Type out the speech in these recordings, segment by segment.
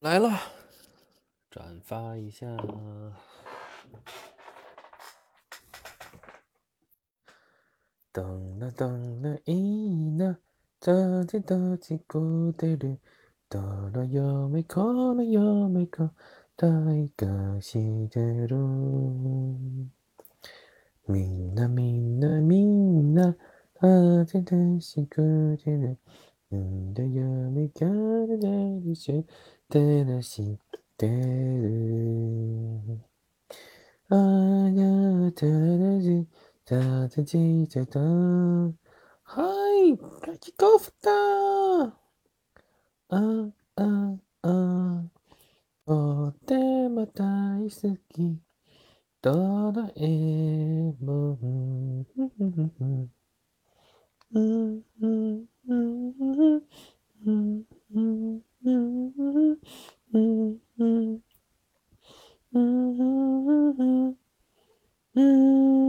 来了，转发一下。噔啦噔啦咿啦，咋滴哒滴咕滴哩，哒啦哟咪咔啦哟咪咔，大家西得路。咪啦咪啦咪啦，咋滴哒西咕滴哩，嗯哒哟咪咔啦哒哩西。ってる知ってるあがてるじたてじてたはいかきこふたあああとても大好き。ドラえも。んうんうんうんうんうんうん。嗯嗯嗯嗯嗯嗯嗯，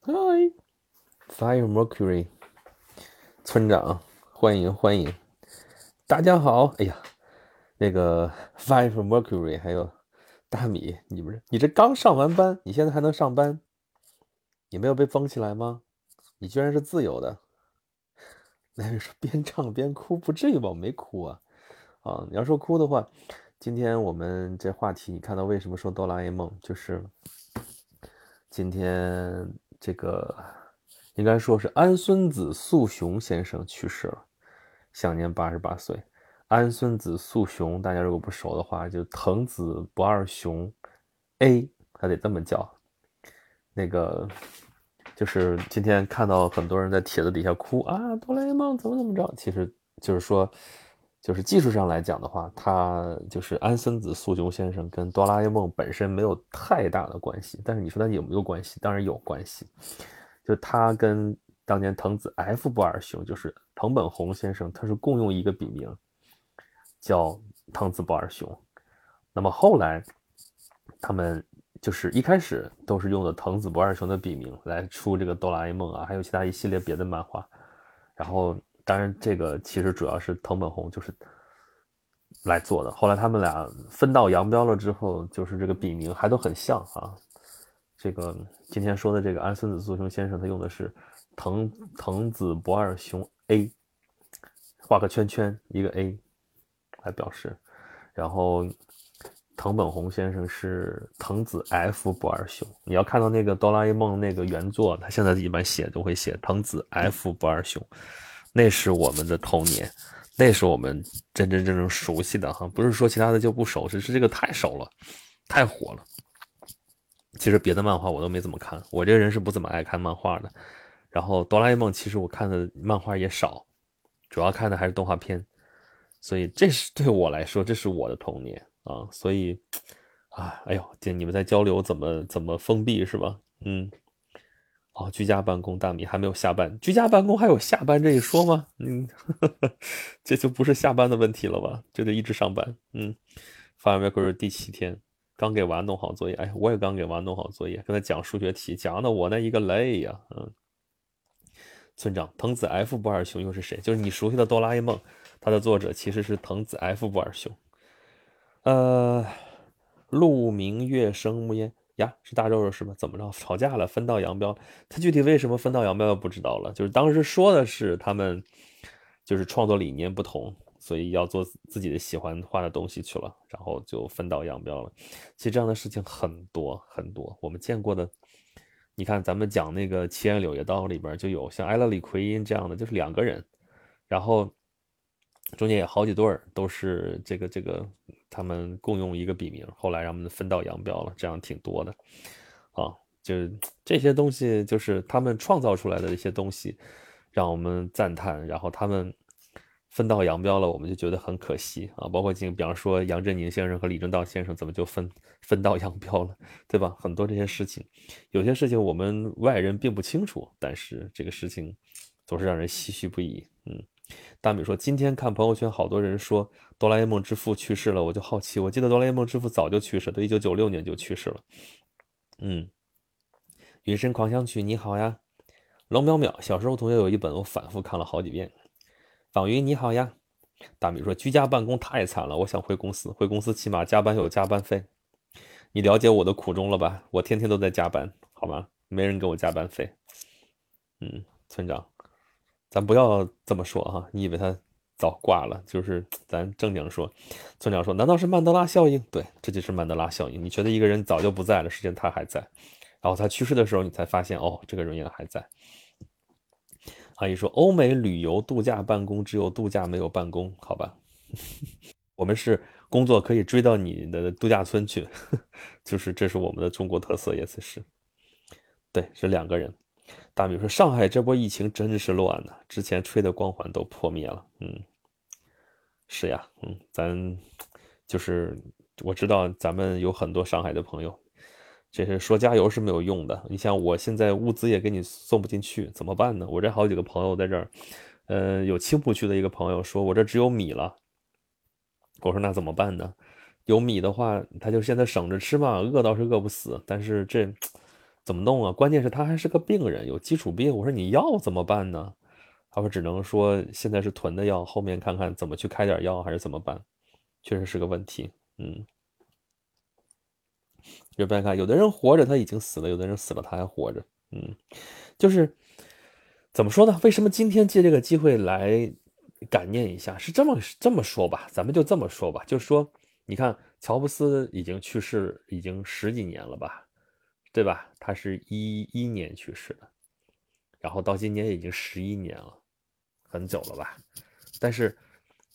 嗨，Fire Mercury，村长，欢迎欢迎，大家好。哎呀，那个 Fire Mercury 还有大米，你不是你这刚上完班，你现在还能上班？你没有被封起来吗？你居然是自由的。那人说边唱边哭，不至于吧？我没哭啊。啊，你要说哭的话，今天我们这话题，你看到为什么说哆啦 A 梦？就是今天这个应该说是安孙子素雄先生去世了，享年八十八岁。安孙子素雄，大家如果不熟的话，就藤子不二雄 A，他得这么叫。那个就是今天看到很多人在帖子底下哭啊，哆啦 A 梦怎么怎么着？其实就是说。就是技术上来讲的话，他就是安孙子素雄先生跟哆啦 A 梦本身没有太大的关系，但是你说他有没有关系？当然有关系。就他跟当年藤子 F 不二雄，就是藤本弘先生，他是共用一个笔名，叫藤子不二雄。那么后来他们就是一开始都是用的藤子不二雄的笔名来出这个哆啦 A 梦啊，还有其他一系列别的漫画，然后。当然，这个其实主要是藤本弘就是来做的。后来他们俩分道扬镳了之后，就是这个笔名还都很像啊。这个今天说的这个安孙子素雄先生，他用的是藤藤子不二雄 A，画个圈圈一个 A 来表示。然后藤本弘先生是藤子 F 不二雄。你要看到那个哆啦 A 梦那个原作，他现在一般写都会写藤子 F 不二雄。那是我们的童年，那是我们真真正正熟悉的哈，不是说其他的就不熟，只是这个太熟了，太火了。其实别的漫画我都没怎么看，我这个人是不怎么爱看漫画的。然后哆啦 A 梦其实我看的漫画也少，主要看的还是动画片，所以这是对我来说，这是我的童年啊。所以啊，哎呦，这你们在交流怎么怎么封闭是吧？嗯。哦，居家办公，大米还没有下班。居家办公还有下班这一说吗？嗯，这就不是下班的问题了吧？就得一直上班。嗯，发完微博是第七天，刚给娃弄好作业。哎，我也刚给娃弄好作业，跟他讲数学题，讲的我那一个累呀。嗯，村长，藤子 F 不二雄又是谁？就是你熟悉的哆啦 A 梦，它的作者其实是藤子 F 不二雄。呃，鹿鸣月生木烟。呀，是大肉肉是吧？怎么着吵架了？分道扬镳？他具体为什么分道扬镳不知道了。就是当时说的是他们就是创作理念不同，所以要做自己的喜欢画的东西去了，然后就分道扬镳了。其实这样的事情很多很多，我们见过的。你看咱们讲那个《七言柳叶刀》里边就有像艾勒里奎因这样的，就是两个人，然后中间有好几对儿都是这个这个。他们共用一个笔名，后来让我们分道扬镳了，这样挺多的，啊，就这些东西，就是他们创造出来的一些东西，让我们赞叹。然后他们分道扬镳了，我们就觉得很可惜啊。包括进，比方说杨振宁先生和李政道先生，怎么就分分道扬镳了，对吧？很多这些事情，有些事情我们外人并不清楚，但是这个事情总是让人唏嘘不已。嗯，大米说，今天看朋友圈，好多人说。哆啦 A 梦之父去世了，我就好奇。我记得哆啦 A 梦之父早就去世，都一九九六年就去世了。嗯，《云深狂想曲》你好呀，龙淼淼，小时候同学有一本，我反复看了好几遍。方云你好呀，大米说居家办公太惨了，我想回公司，回公司起码加班有加班费。你了解我的苦衷了吧？我天天都在加班，好吗？没人给我加班费。嗯，村长，咱不要这么说哈，你以为他早挂了？就是 咱正经说，村长说，难道是曼德拉效应？对，这就是曼德拉效应。你觉得一个人早就不在了，实际上他还在，然后他去世的时候，你才发现哦，这个人也还在。阿姨说，欧美旅游度假办公，只有度假没有办公，好吧？我们是。工作可以追到你的度假村去，就是这是我们的中国特色，也是是。对，是两个人。大米说：“上海这波疫情真是乱呐，之前吹的光环都破灭了。”嗯，是呀，嗯，咱就是我知道咱们有很多上海的朋友，这是说加油是没有用的。你像我现在物资也给你送不进去，怎么办呢？我这好几个朋友在这儿，呃，有青浦区的一个朋友说：“我这只有米了。”我说那怎么办呢？有米的话，他就现在省着吃嘛，饿倒是饿不死，但是这怎么弄啊？关键是他还是个病人，有基础病。我说你药怎么办呢？他说只能说现在是囤的药，后面看看怎么去开点药还是怎么办，确实是个问题。嗯，就别看有的人活着他已经死了，有的人死了他还活着。嗯，就是怎么说呢？为什么今天借这个机会来？感念一下，是这么这么说吧，咱们就这么说吧，就是说，你看乔布斯已经去世已经十几年了吧，对吧？他是一一年去世的，然后到今年已经十一年了，很久了吧？但是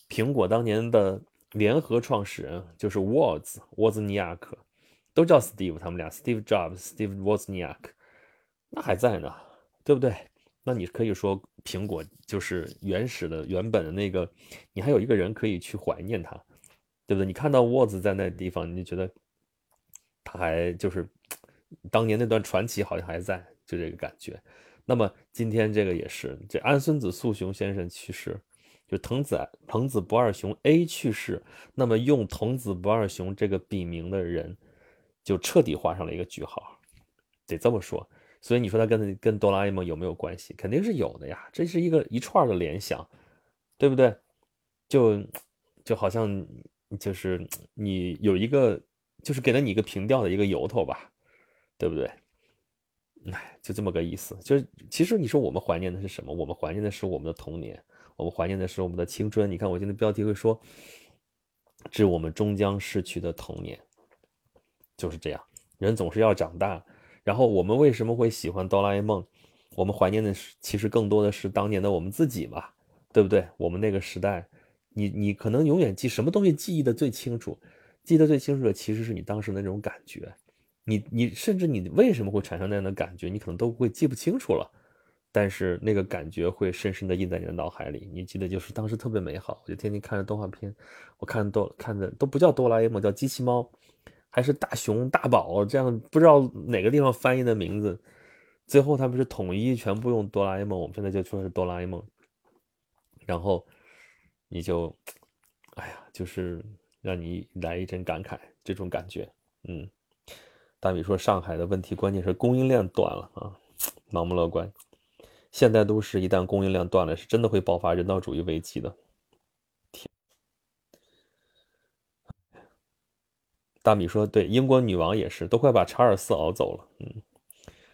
苹果当年的联合创始人就是沃兹沃兹尼亚克，都叫 Steve，他们俩 Steve Jobs，Steve Wozniak，那还在呢，对不对？那你可以说苹果就是原始的、原本的那个，你还有一个人可以去怀念他，对不对？你看到沃兹在那地方，你就觉得他还就是当年那段传奇好像还在，就这个感觉。那么今天这个也是，这安孙子素雄先生去世，就藤子藤子不二雄 A 去世，那么用藤子不二雄这个笔名的人就彻底画上了一个句号，得这么说。所以你说他跟跟哆啦 A 梦有没有关系？肯定是有的呀，这是一个一串的联想，对不对？就就好像就是你有一个，就是给了你一个平调的一个由头吧，对不对？哎，就这么个意思。就是其实你说我们怀念的是什么？我们怀念的是我们的童年，我们怀念的是我们的青春。你看我今天标题会说，致我们终将逝去的童年，就是这样。人总是要长大。然后我们为什么会喜欢哆啦 A 梦？我们怀念的是，其实更多的是当年的我们自己嘛，对不对？我们那个时代，你你可能永远记什么东西记忆的最清楚，记得最清楚的其实是你当时的那种感觉。你你甚至你为什么会产生那样的感觉，你可能都会记不清楚了，但是那个感觉会深深的印在你的脑海里。你记得就是当时特别美好，我就天天看着动画片，我看哆看的都不叫哆啦 A 梦，叫机器猫。还是大熊大宝这样，不知道哪个地方翻译的名字，最后他们是统一全部用哆啦 A 梦，我们现在就说是哆啦 A 梦。然后你就，哎呀，就是让你来一阵感慨，这种感觉，嗯。大米说上海的问题关键是供应链断了啊，盲目乐观。现代都市一旦供应链断了，是真的会爆发人道主义危机的。大米说：“对，英国女王也是，都快把查尔斯熬走了。嗯，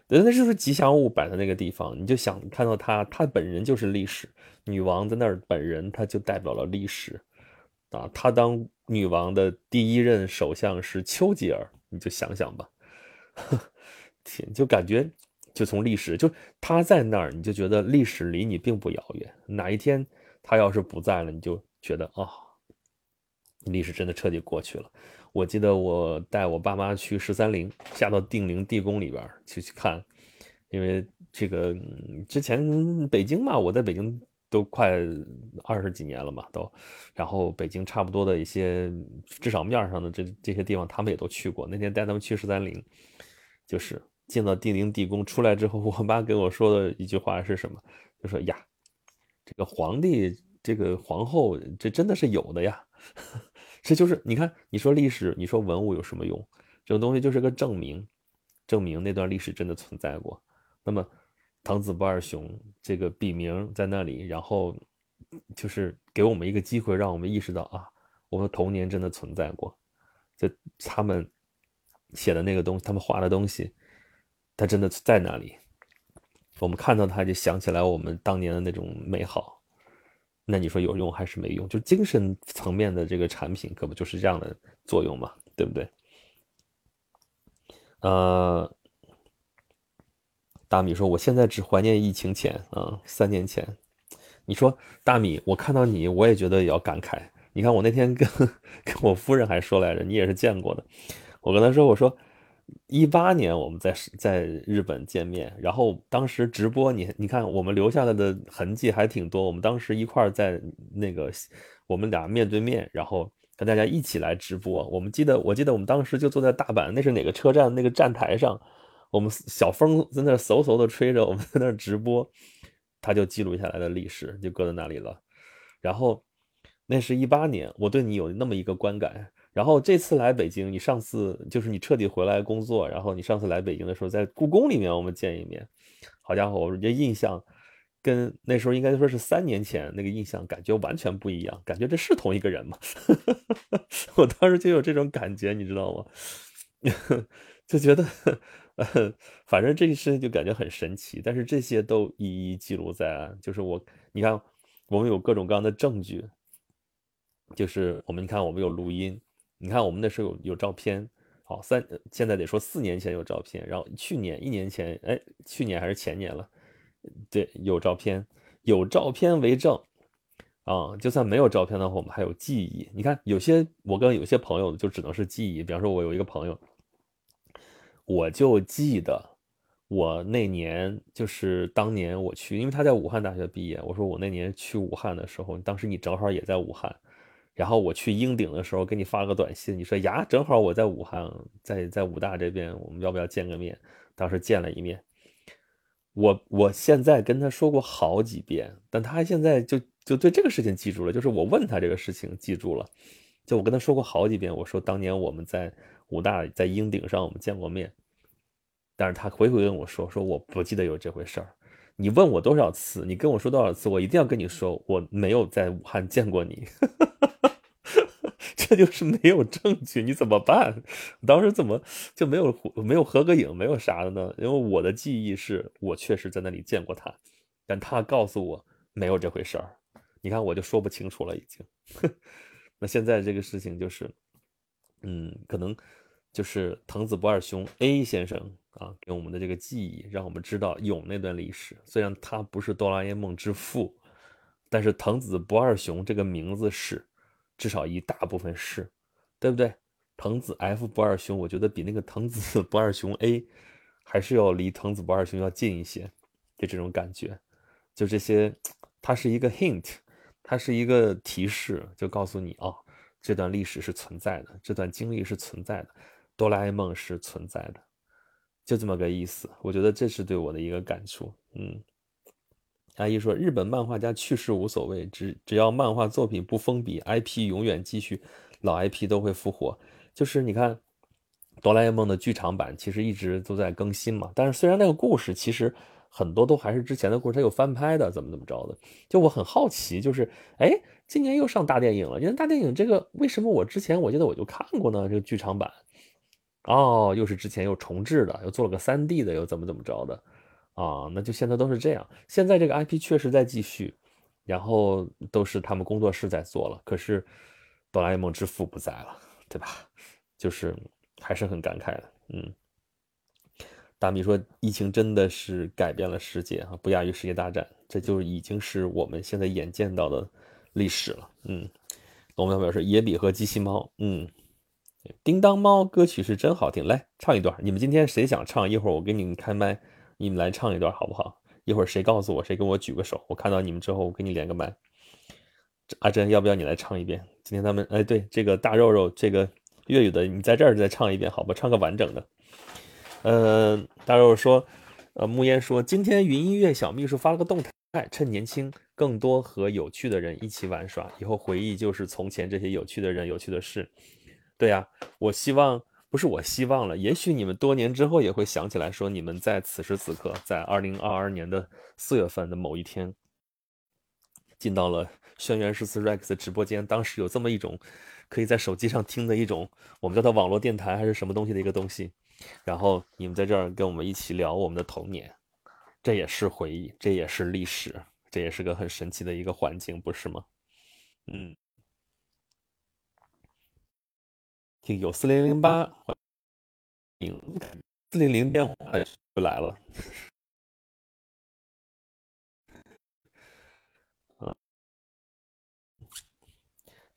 对，那就是吉祥物摆在那个地方，你就想看到她，她本人就是历史。女王在那儿，本人她就代表了历史啊。她当女王的第一任首相是丘吉尔，你就想想吧，天，就感觉就从历史，就他在那儿，你就觉得历史离你并不遥远。哪一天他要是不在了，你就觉得啊，历史真的彻底过去了。”我记得我带我爸妈去十三陵，下到定陵地宫里边去去看，因为这个之前北京嘛，我在北京都快二十几年了嘛，都，然后北京差不多的一些至少面上的这这些地方，他们也都去过。那天带他们去十三陵，就是进到定陵地宫出来之后，我妈给我说的一句话是什么？就说呀，这个皇帝，这个皇后，这真的是有的呀。这就是你看，你说历史，你说文物有什么用？这种东西就是个证明，证明那段历史真的存在过。那么，藤子不二雄这个笔名在那里，然后就是给我们一个机会，让我们意识到啊，我们童年真的存在过，就他们写的那个东西，他们画的东西，它真的在那里。我们看到它，就想起来我们当年的那种美好。那你说有用还是没用？就精神层面的这个产品，可不就是这样的作用嘛？对不对？呃，大米说，我现在只怀念疫情前啊，三年前。你说大米，我看到你，我也觉得也要感慨。你看我那天跟跟我夫人还说来着，你也是见过的。我跟她说，我说。一八年我们在在日本见面，然后当时直播，你你看我们留下来的痕迹还挺多。我们当时一块在那个，我们俩面对面，然后跟大家一起来直播。我们记得，我记得我们当时就坐在大阪，那是哪个车站？那个站台上，我们小风在那嗖嗖的吹着，我们在那直播，他就记录下来的历史就搁在那里了。然后那是一八年，我对你有那么一个观感。然后这次来北京，你上次就是你彻底回来工作，然后你上次来北京的时候，在故宫里面我们见一面，好家伙，我这印象跟那时候应该说是三年前那个印象感觉完全不一样，感觉这是同一个人吗？我当时就有这种感觉，你知道吗？就觉得，反正这个事情就感觉很神奇，但是这些都一一记录在案，就是我，你看，我们有各种各样的证据，就是我们你看，我们有录音。你看，我们那时候有有照片，好三，现在得说四年前有照片，然后去年一年前，哎，去年还是前年了，对，有照片，有照片为证，啊，就算没有照片的话，我们还有记忆。你看，有些我跟有些朋友就只能是记忆，比方说，我有一个朋友，我就记得我那年就是当年我去，因为他在武汉大学毕业，我说我那年去武汉的时候，当时你正好也在武汉。然后我去鹰鼎的时候，给你发个短信，你说呀，正好我在武汉，在在武大这边，我们要不要见个面？当时见了一面，我我现在跟他说过好几遍，但他现在就就对这个事情记住了，就是我问他这个事情记住了，就我跟他说过好几遍，我说当年我们在武大在鹰鼎上我们见过面，但是他回回跟我说说我不记得有这回事儿。你问我多少次，你跟我说多少次，我一定要跟你说我没有在武汉见过你。这就是没有证据，你怎么办？当时怎么就没有没有合个影，没有啥的呢？因为我的记忆是我确实在那里见过他，但他告诉我没有这回事儿。你看，我就说不清楚了，已经。那现在这个事情就是，嗯，可能就是藤子不二雄 A 先生啊，给我们的这个记忆，让我们知道有那段历史。虽然他不是哆啦 A 梦之父，但是藤子不二雄这个名字是。至少一大部分是，对不对？藤子 F 不二雄，我觉得比那个藤子 不二雄 A 还是要离藤子不二雄要近一些，就这种感觉。就这些，它是一个 hint，它是一个提示，就告诉你哦，这段历史是存在的，这段经历是存在的，哆啦 A 梦是存在的，就这么个意思。我觉得这是对我的一个感触，嗯。阿姨说：“日本漫画家去世无所谓，只只要漫画作品不封笔，IP 永远继续，老 IP 都会复活。就是你看，哆啦 A 梦的剧场版其实一直都在更新嘛。但是虽然那个故事其实很多都还是之前的故事，它有翻拍的，怎么怎么着的。就我很好奇，就是哎，今年又上大电影了。因为大电影这个为什么我之前我记得我就看过呢？这个剧场版，哦，又是之前又重置的，又做了个 3D 的，又怎么怎么着的。”啊，那就现在都是这样。现在这个 IP 确实在继续，然后都是他们工作室在做了。可是哆啦 A 梦之父不在了，对吧？就是还是很感慨的。嗯，大米说，疫情真的是改变了世界啊，不亚于世界大战。这就已经是我们现在眼见到的历史了。嗯，龙喵表示野比和机器猫。嗯，叮当猫歌曲是真好听，来唱一段。你们今天谁想唱？一会儿我给你们开麦。你们来唱一段好不好？一会儿谁告诉我，谁跟我举个手，我看到你们之后，我给你连个麦。阿珍，要不要你来唱一遍？今天他们，哎，对，这个大肉肉，这个粤语的，你在这儿再唱一遍，好吧？唱个完整的。嗯，大肉肉说，呃，木烟说，今天云音乐小秘书发了个动态，趁年轻，更多和有趣的人一起玩耍，以后回忆就是从前这些有趣的人、有趣的事。对呀，我希望。不是我希望了，也许你们多年之后也会想起来，说你们在此时此刻，在二零二二年的四月份的某一天，进到了轩辕十四 Rex 的直播间，当时有这么一种可以在手机上听的一种，我们叫它网络电台还是什么东西的一个东西，然后你们在这儿跟我们一起聊我们的童年，这也是回忆，这也是历史，这也是个很神奇的一个环境，不是吗？嗯。听有四零零八，欢迎四零零电话就来了。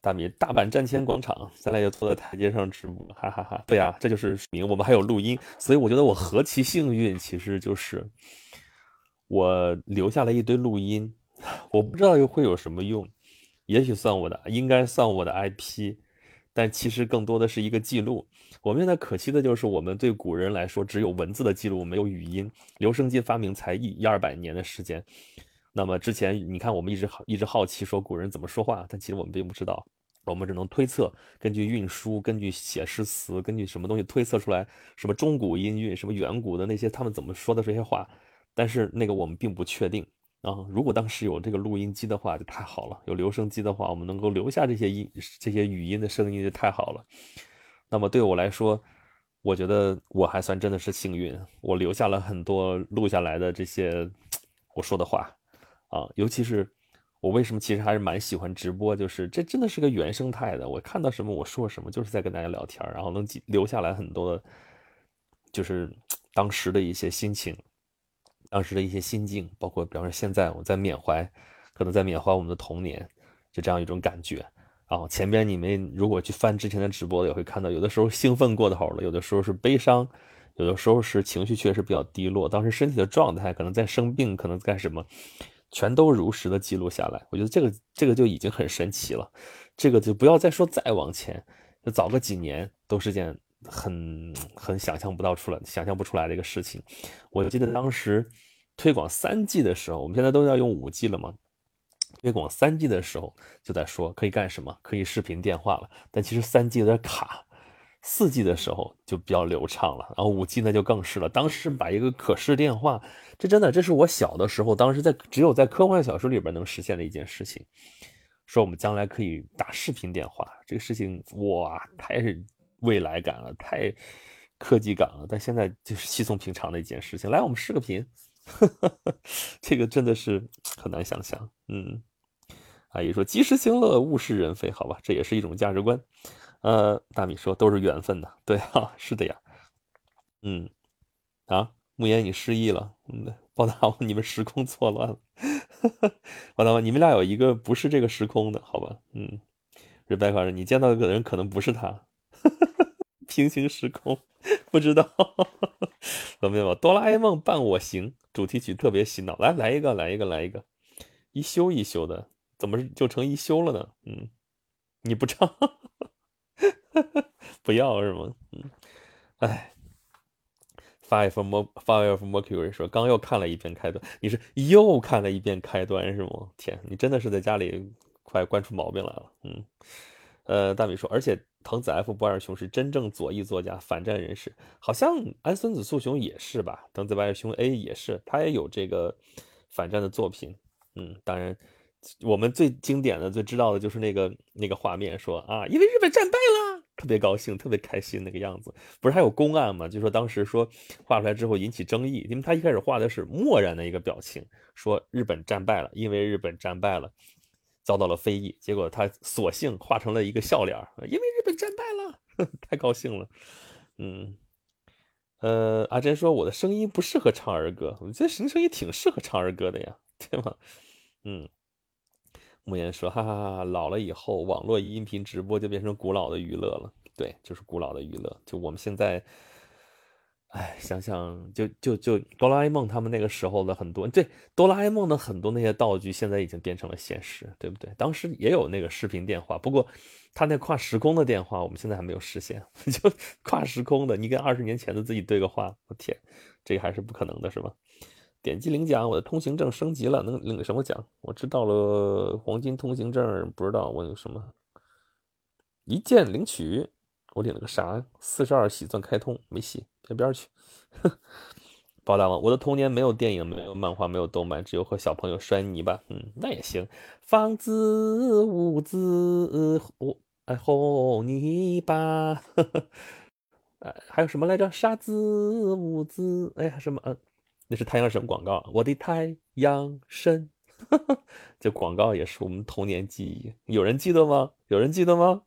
大米大阪站前广场，咱俩就坐在台阶上直播，哈哈哈。对呀，这就是明我们还有录音，所以我觉得我何其幸运，其实就是我留下了一堆录音，我不知道又会有什么用，也许算我的，应该算我的 IP。但其实更多的是一个记录。我们现在可惜的就是，我们对古人来说只有文字的记录，没有语音。留声机发明才一一二百年的时间。那么之前你看，我们一直好一直好奇说古人怎么说话，但其实我们并不知道，我们只能推测，根据运输，根据写诗词，根据什么东西推测出来什么中古音韵，什么远古的那些他们怎么说的这些话。但是那个我们并不确定。啊，如果当时有这个录音机的话，就太好了；有留声机的话，我们能够留下这些音、这些语音的声音，就太好了。那么对我来说，我觉得我还算真的是幸运，我留下了很多录下来的这些我说的话啊。尤其是我为什么其实还是蛮喜欢直播，就是这真的是个原生态的，我看到什么我说什么，就是在跟大家聊天，然后能留下来很多的，就是当时的一些心情。当时的一些心境，包括比方说现在我在缅怀，可能在缅怀我们的童年，就这样一种感觉。然后前边你们如果去翻之前的直播，也会看到，有的时候兴奋过头了，有的时候是悲伤，有的时候是情绪确实比较低落。当时身体的状态，可能在生病，可能干什么，全都如实的记录下来。我觉得这个这个就已经很神奇了。这个就不要再说再往前，就早个几年都是件。很很想象不到出来，想象不出来的一个事情。我记得当时推广三 G 的时候，我们现在都要用五 G 了嘛。推广三 G 的时候就在说可以干什么，可以视频电话了。但其实三 G 有点卡，四 G 的时候就比较流畅了。然后五 G 呢就更是了。当时把一个可视电话，这真的这是我小的时候，当时在只有在科幻小说里边能实现的一件事情。说我们将来可以打视频电话，这个事情哇，太是。未来感了，太科技感了，但现在就是稀松平常的一件事情。来，我们视个频，这个真的是很难想象。嗯，阿姨说及时行乐，物是人非，好吧，这也是一种价值观。呃，大米说都是缘分的，对啊，是的呀。嗯，啊，慕言你失忆了，嗯，报答我，你们时空错乱了。报答我，你们俩有一个不是这个时空的，好吧？嗯，Rebecca 说你见到的人可能不是他。平行时空，不知道怎么样吧？哆啦 A 梦伴我行主题曲特别洗脑，来来一个，来一个，来一个，一休一休的，怎么就成一休了呢？嗯，你不唱，不要是吗？嗯，哎，Five Mer Five Mercury 说刚又看了一遍开端，你是又看了一遍开端是吗？天，你真的是在家里快惯出毛病来了。嗯，呃，大米说，而且。藤子 F 不二雄是真正左翼作家、反战人士，好像安孙子素雄也是吧？藤子不二雄 A 也是，他也有这个反战的作品。嗯，当然，我们最经典的、最知道的就是那个那个画面，说啊，因为日本战败了，特别高兴、特别开心那个样子。不是还有公案吗？就说当时说画出来之后引起争议，因为他一开始画的是漠然的一个表情，说日本战败了，因为日本战败了。遭到了非议，结果他索性画成了一个笑脸因为日本战败了，太高兴了。嗯，呃，阿珍说我的声音不适合唱儿歌，我觉得什么声音挺适合唱儿歌的呀，对吗？嗯，莫言说，哈哈哈，老了以后网络音频直播就变成古老的娱乐了，对，就是古老的娱乐，就我们现在。哎，想想就就就哆啦 A 梦他们那个时候的很多，对哆啦 A 梦的很多那些道具，现在已经变成了现实，对不对？当时也有那个视频电话，不过他那跨时空的电话，我们现在还没有实现。就跨时空的，你跟二十年前的自己对个话，我天，这个还是不可能的，是吧？点击领奖，我的通行证升级了，能领什么奖？我知道了，黄金通行证，不知道我有什么，一键领取。我领了个啥？四十二喜钻开通没戏，边边去。包大王，我的童年没有电影，没有漫画，没有动漫，只有和小朋友摔泥巴。嗯，那也行。房子、屋子、我哎红泥巴，哎还有什么来着？沙子、屋子，哎呀什么？嗯，那是太阳神广告。我的太阳神，这广告也是我们童年记忆。有人记得吗？有人记得吗？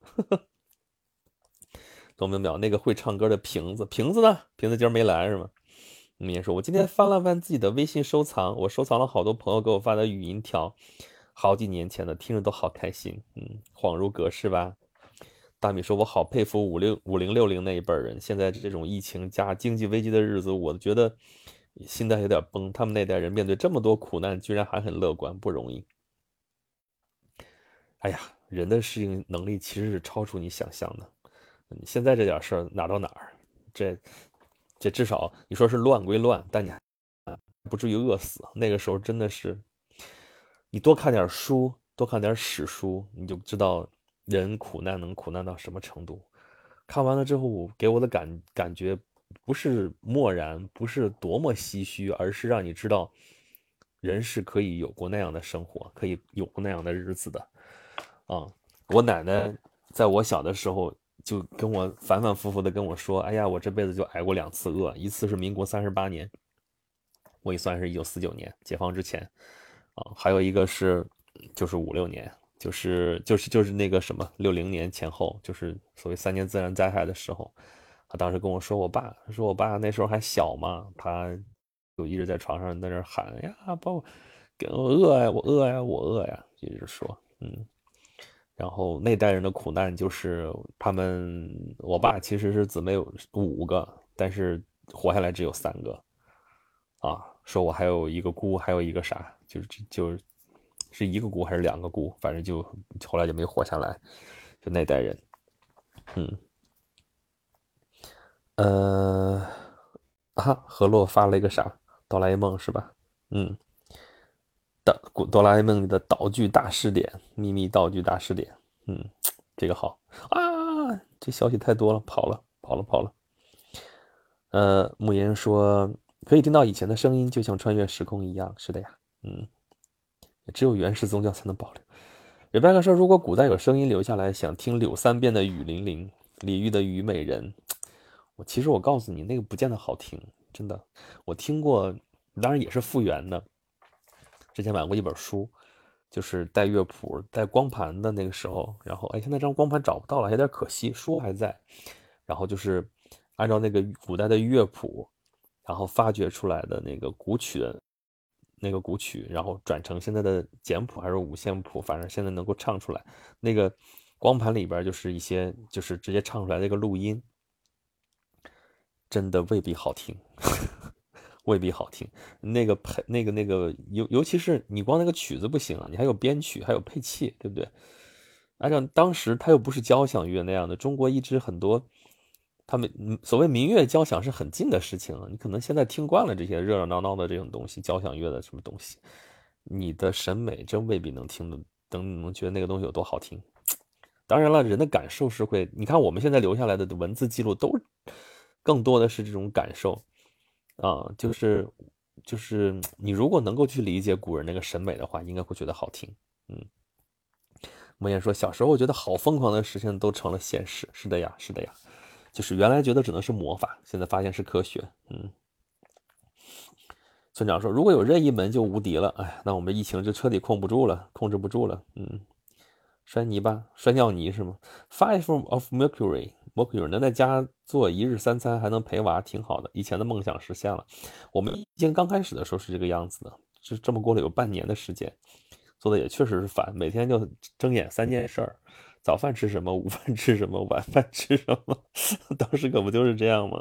董明淼，那个会唱歌的瓶子，瓶子呢？瓶子今儿没来是吗？你也说，我今天翻了翻自己的微信收藏，我收藏了好多朋友给我发的语音条，好几年前的，听着都好开心。嗯，恍如隔世吧。大米说，我好佩服五六五零六零那一辈人，现在这种疫情加经济危机的日子，我觉得心态有点崩。他们那代人面对这么多苦难，居然还很乐观，不容易。哎呀，人的适应能力其实是超出你想象的。你现在这点事儿哪到哪儿？这。这至少你说是乱归乱，但你啊不至于饿死。那个时候真的是，你多看点书，多看点史书，你就知道人苦难能苦难到什么程度。看完了之后，给我的感感觉不是漠然，不是多么唏嘘，而是让你知道，人是可以有过那样的生活，可以有过那样的日子的。啊，我奶奶在我小的时候。就跟我反反复复的跟我说：“哎呀，我这辈子就挨过两次饿，一次是民国三十八年，我也算是一九四九年解放之前，啊，还有一个是就是五六年，就是就是就是那个什么六零年前后，就是所谓三年自然灾害的时候，他当时跟我说，我爸说我爸那时候还小嘛，他就一直在床上在那喊呀，把我给我饿呀，我饿呀，我饿呀，一直说，嗯。”然后那代人的苦难就是他们，我爸其实是姊妹五个，但是活下来只有三个，啊，说我还有一个姑，还有一个啥，就是就是，是一个姑还是两个姑，反正就后来就没活下来，就那代人，嗯，呃，啊，何洛发了一个啥？哆啦 A 梦是吧？嗯。古哆啦 A 梦里的道具大试点，秘密道具大试点，嗯，这个好啊，这消息太多了，跑了，跑了，跑了。呃，慕言说可以听到以前的声音，就像穿越时空一样。是的呀，嗯，只有原始宗教才能保留。瑞贝克说，如果古代有声音留下来，想听柳三变的雨霖铃，李煜的虞美人。其实我告诉你，那个不见得好听，真的。我听过，当然也是复原的。之前买过一本书，就是带乐谱、带光盘的那个时候，然后哎，现在这张光盘找不到了，有点可惜。书还在，然后就是按照那个古代的乐谱，然后发掘出来的那个古曲的那个古曲，然后转成现在的简谱还是五线谱，反正现在能够唱出来。那个光盘里边就是一些就是直接唱出来的一个录音，真的未必好听。未必好听，那个配那个那个尤尤其是你光那个曲子不行啊，你还有编曲，还有配器，对不对？按照当时它又不是交响乐那样的，中国一直很多，他们所谓民乐交响是很近的事情，你可能现在听惯了这些热热闹闹的这种东西，交响乐的什么东西，你的审美真未必能听得等能觉得那个东西有多好听。当然了，人的感受是会，你看我们现在留下来的文字记录都更多的是这种感受。啊，就是，就是你如果能够去理解古人那个审美的话，应该会觉得好听。嗯，莫言说，小时候我觉得好疯狂的事情都成了现实。是的呀，是的呀，就是原来觉得只能是魔法，现在发现是科学。嗯，村长说，如果有任意门就无敌了。哎，那我们疫情就彻底控不住了，控制不住了。嗯，摔泥巴，摔尿泥是吗？Five of Mercury。我有人能在家做一日三餐，还能陪娃，挺好的。以前的梦想实现了。我们疫情刚开始的时候是这个样子的，就这么过了有半年的时间，做的也确实是烦，每天就睁眼三件事儿：早饭吃什么，午饭吃什么，晚饭吃什么。当时可不就是这样吗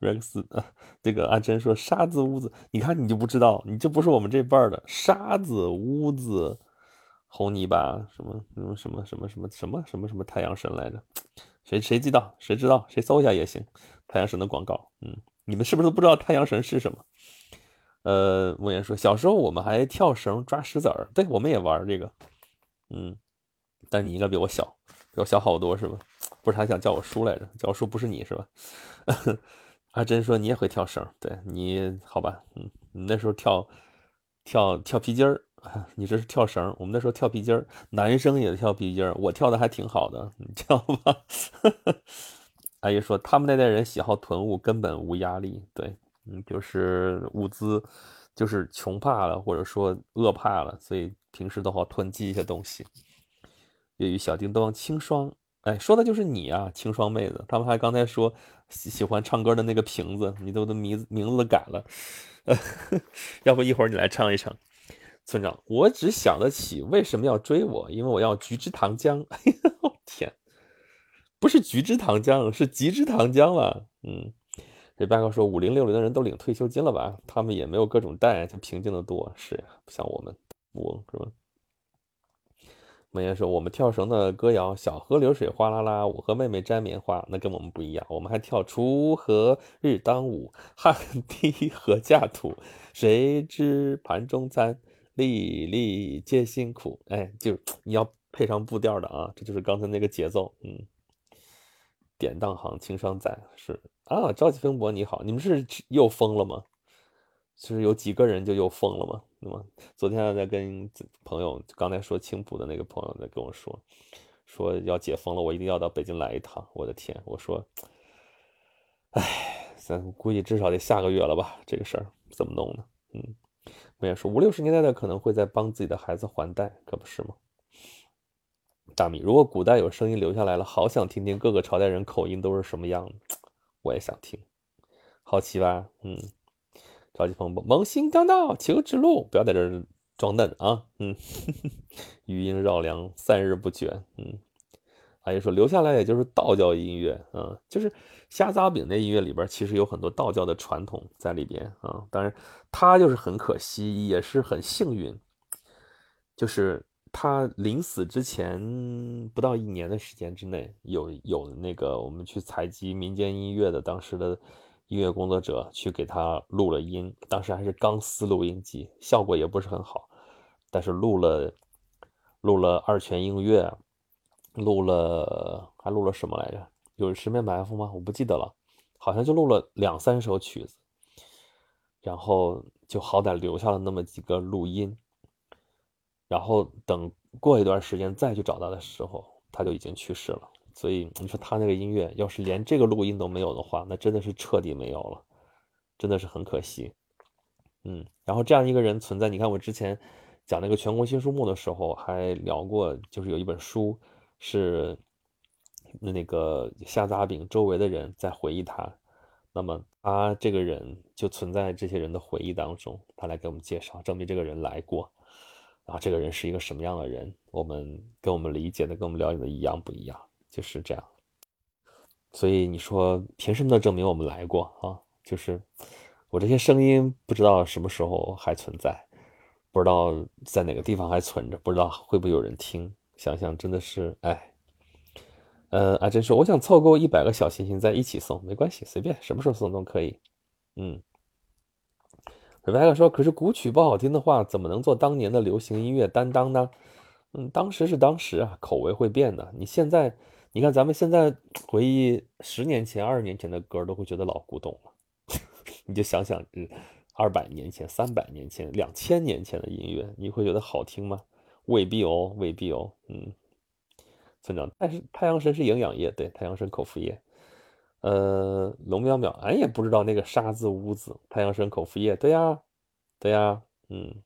？Rex，这个阿珍说沙子屋子，你看你就不知道，你这不是我们这辈儿的沙子屋子。红泥巴什么什么什么什么什么什么什么太阳神来着？谁谁知道？谁知道？谁搜一下也行。太阳神的广告，嗯，你们是不是都不知道太阳神是什么？呃，莫言说，小时候我们还跳绳抓石子儿，对，我们也玩这个，嗯，但你应该比我小，比我小好多是吧？不是还想叫我叔来着？叫我叔不是你是吧？阿珍说你也会跳绳，对你好吧？嗯，你那时候跳跳跳皮筋儿，你这是跳绳，我们那时候跳皮筋儿，男生也跳皮筋儿，我跳的还挺好的，你跳吧。阿姨说他们那代人喜好囤物，根本无压力，对，嗯，就是物资就是穷怕了，或者说饿怕了，所以平时都好囤积一些东西。粤语小叮当清霜，哎，说的就是你啊，清霜妹子。他们还刚才说喜喜欢唱歌的那个瓶子，你都都名字名字改了，要不一会儿你来唱一唱。村长，我只想得起为什么要追我，因为我要橘汁糖浆。哎呦天，不是橘汁糖浆，是吉枝糖浆了。嗯，这八哥说五零六零的人都领退休金了吧？他们也没有各种贷，就平静的多。是呀，不像我们我是吧？梦言说：“我们跳绳的歌谣，小河流水哗啦啦，我和妹妹摘棉花，那跟我们不一样。我们还跳锄禾日当午，汗滴禾下土。谁知盘中餐，粒粒皆辛苦。”哎，就 你要配上步调的啊，这就是刚才那个节奏。嗯，典当行情商在是啊，朝气蓬勃，你好，你们是又疯了吗？就是有几个人就又疯了吗？那么昨天还在跟朋友刚才说青浦的那个朋友在跟我说，说要解封了，我一定要到北京来一趟。我的天，我说，哎，咱估计至少得下个月了吧？这个事儿怎么弄呢？嗯，我也说五六十年代的可能会在帮自己的孩子还贷，可不是吗？大米，如果古代有声音留下来了，好想听听各个朝代人口音都是什么样的，我也想听，好奇吧？嗯。着急蓬勃，萌新刚到，求指路，不要在这装嫩啊！嗯，余音绕梁，三日不绝。嗯，阿姨说留下来也就是道教音乐啊，就是虾杂饼那音乐里边其实有很多道教的传统在里边啊。当然，他就是很可惜，也是很幸运，就是他临死之前不到一年的时间之内，有有那个我们去采集民间音乐的当时的。音乐工作者去给他录了音，当时还是钢丝录音机，效果也不是很好，但是录了录了二泉映月，录了还录了什么来着？有十面埋伏吗？我不记得了，好像就录了两三首曲子，然后就好歹留下了那么几个录音，然后等过一段时间再去找他的时候，他就已经去世了。所以你说他那个音乐要是连这个录音都没有的话，那真的是彻底没有了，真的是很可惜。嗯，然后这样一个人存在，你看我之前讲那个全国新书目的时候还聊过，就是有一本书是那个虾杂饼周围的人在回忆他，那么他这个人就存在这些人的回忆当中，他来给我们介绍，证明这个人来过，啊，这个人是一个什么样的人，我们跟我们理解的跟我们了解的一样不一样？就是这样，所以你说凭什么能证明我们来过啊？就是我这些声音不知道什么时候还存在，不知道在哪个地方还存着，不知道会不会有人听。想想真的是，哎，嗯，阿珍说我想凑够一百个小心心在一起送，没关系，随便什么时候送都可以。嗯，瑞白克说，可是古曲不好听的话，怎么能做当年的流行音乐担当呢？嗯，当时是当时啊，口味会变的。你现在。你看，咱们现在回忆十年前、二十年前的歌，都会觉得老古董了。你就想想，嗯二百年前、三百年前、两千年前的音乐，你会觉得好听吗？未必哦，未必哦。嗯，村长，但是太阳神是营养液，对，太阳神口服液。呃，龙淼淼，俺也不知道那个沙子屋子，太阳神口服液，对呀，对呀，嗯，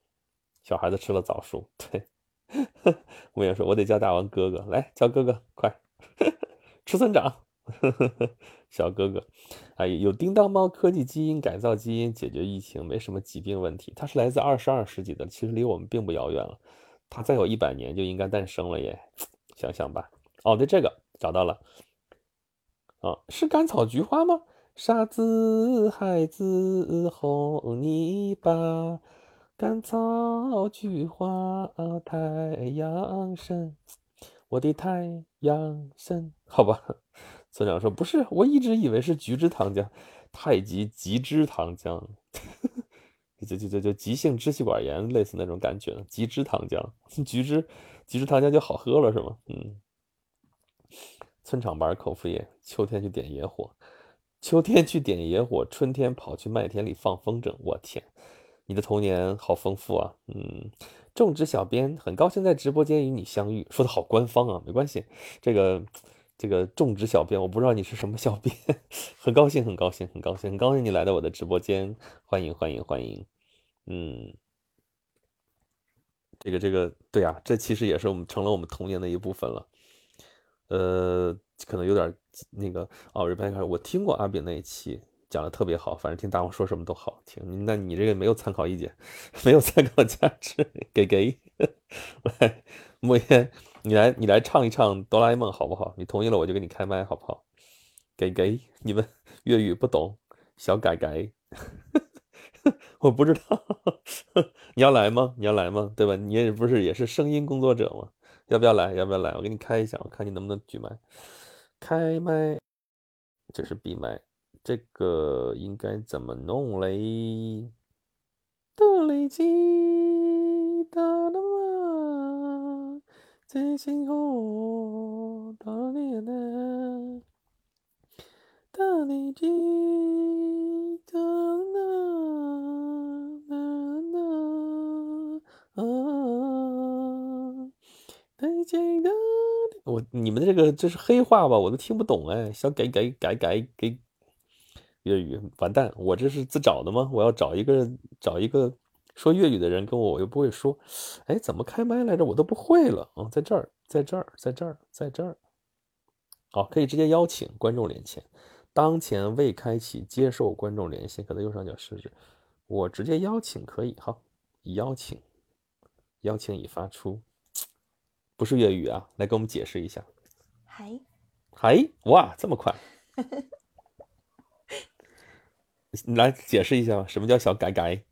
小孩子吃了枣树，对。我也说，我得叫大王哥哥，来叫哥哥，快。吃村长，小哥哥，哎，有叮当猫科技基因改造基因解决疫情，没什么疾病问题。它是来自二十二世纪的，其实离我们并不遥远了。它再有一百年就应该诞生了耶，想想吧。哦，对，这个找到了。啊，是甘草菊花吗？沙子孩子哄你吧，甘草菊花太阳神。我的太阳神，好吧，村长说不是，我一直以为是菊汁糖浆，太极极汁糖浆，就就就就急性支气管炎类似那种感觉，极枝糖浆，菊汁菊枝糖浆就好喝了是吗？嗯，村场班口服液，秋天去点野火，秋天去点野火，春天跑去麦田里放风筝。我天，你的童年好丰富啊！嗯，种植小编很高兴在直播间与你相遇，说的好官方啊，没关系，这个这个种植小编我不知道你是什么小编，很高兴很高兴很高兴很高兴你来到我的直播间，欢迎欢迎欢迎，嗯。这个这个对呀，这其实也是我们成了我们童年的一部分了。呃，可能有点那个哦，Rebecca，我听过阿炳那一期讲的特别好，反正听大王说什么都好听。那你这个没有参考意见，没有参考价值，给给。来，莫言，你来你来唱一唱哆啦 A 梦好不好？你同意了我就给你开麦好不好？给给，你们粤语不懂，小改改。我不知道，你要来吗？你要来吗？对吧？你也不是也是声音工作者吗？要不要来？要不要来？我给你开一下，我看你能不能举麦。开麦，这是闭麦，这个应该怎么弄嘞？的累积，哒哒嘛，最幸福，哒哩哒，的累积，哒啦。我你们这个这是黑话吧？我都听不懂哎，想改改改改给粤语，完蛋！我这是自找的吗？我要找一个找一个说粤语的人跟我，我又不会说，哎，怎么开麦来着？我都不会了啊！在这儿，在这儿，在这儿，在这儿。好，可以直接邀请观众连线。当前未开启接受观众连线，可在右上角设置。我直接邀请可以，好，已邀请，邀请已发出。不是粤语啊，来给我们解释一下。嗨，嗨，哇，这么快！你来解释一下吧，什么叫小改改？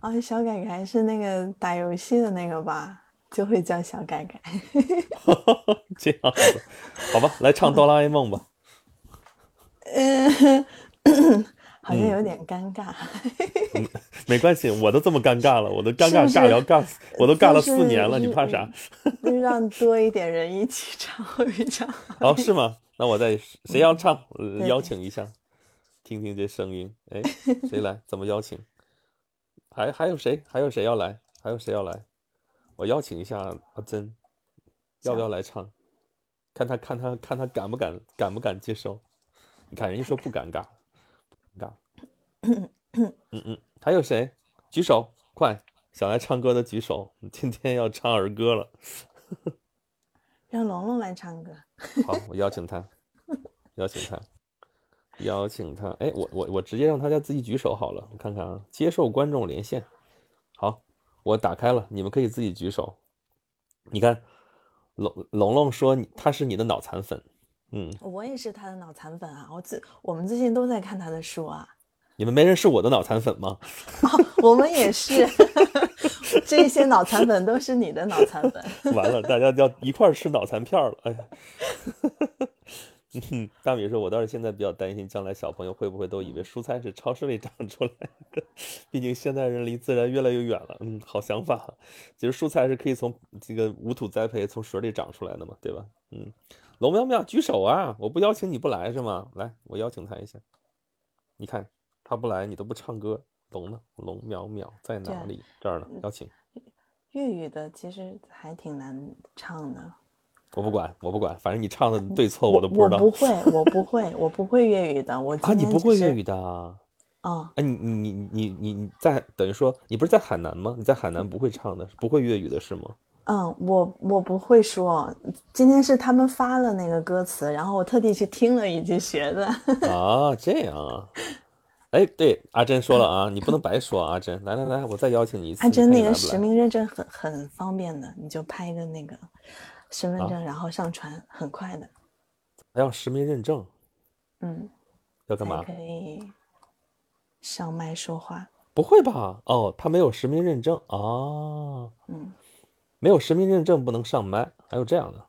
哦，小改改是那个打游戏的那个吧？就会叫小改改。这样子，好吧，来唱哆啦 A 梦吧。嗯。好像有点尴尬，没关系，我都这么尴尬了，我都尴尬尬聊尬，我都尬了四年了，你怕啥？让多一点人一起唱比较好。哦，是吗？那我再谁要唱，邀请一下，听听这声音。哎，谁来？怎么邀请？还还有谁？还有谁要来？还有谁要来？我邀请一下阿珍，要不要来唱？看他看他看他敢不敢敢不敢接受？你看人家说不尴尬。尴尬，嗯嗯，还有谁？举手，快！想来唱歌的举手。今天要唱儿歌了，让龙龙来唱歌。好，我邀请他，邀请他，邀请他。哎，我我我直接让他家自己举手好了。我看看啊，接受观众连线。好，我打开了，你们可以自己举手。你看，龙龙龙说他是你的脑残粉。嗯，我也是他的脑残粉啊！我最我们最近都在看他的书啊。你们没人是我的脑残粉吗？我们也是，这些脑残粉都是你的脑残粉。完了，大家要一块儿吃脑残片了。哎呀，大米说，我倒是现在比较担心，将来小朋友会不会都以为蔬菜是超市里长出来的？毕竟现代人离自然越来越远了。嗯，好想法。其实蔬菜是可以从这个无土栽培、从水里长出来的嘛，对吧？嗯。龙喵喵举手啊！我不邀请你不来是吗？来，我邀请他一下。你看他不来，你都不唱歌。龙呢？龙淼淼在哪里？这儿呢。邀请。粤语的其实还挺难唱的。我不管，我不管，反正你唱的对错我都不知道。我不会，我不会，我不会粤语的。我啊，你不会粤语的啊？啊，哎，你你你你你你在等于说你不是在海南吗？你在海南不会唱的，不会粤语的是吗？嗯，我我不会说，今天是他们发了那个歌词，然后我特地去听了一句学的。啊，这样啊，哎，对，阿珍说了啊，你不能白说，阿珍，来来来，我再邀请你一次。阿珍那个实名认证很很方便的，你就拍个那个身份证，然后上传，很快的。还要实名认证？嗯。要干嘛？可以上麦说话？不会吧？哦，他没有实名认证啊。嗯。没有实名认证不能上麦，还有这样的，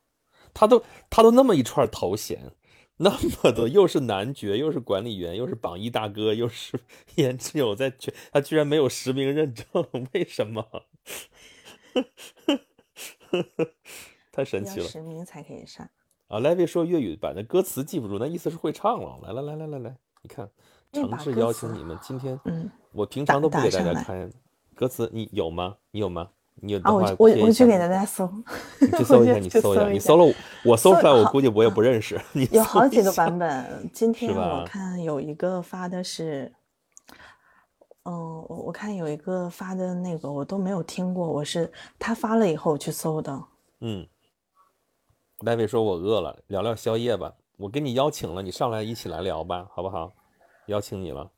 他都他都那么一串头衔，那么多，又是男爵，又是管理员，又是榜一大哥，又是颜值有在，他居然没有实名认证，为什么？太神奇了！实名才可以上啊，Levy 说粤语版的歌词记不住，那意思是会唱了。来来来来来来，你看，诚挚邀请你们今天，嗯，我平常都不给大家打看歌词，你有吗？你有吗？你有的啊，我话我我去给大家搜，你去搜一下，你搜一下，你搜了我，搜出来，我估计我也不认识。你有好几个版本。今天我看有一个发的是，嗯，我我看有一个发的那个我都没有听过，我是他发了以后我去搜的。嗯，Levy 说我饿了，聊聊宵夜吧。我给你邀请了，你上来一起来聊吧，好不好？邀请你了，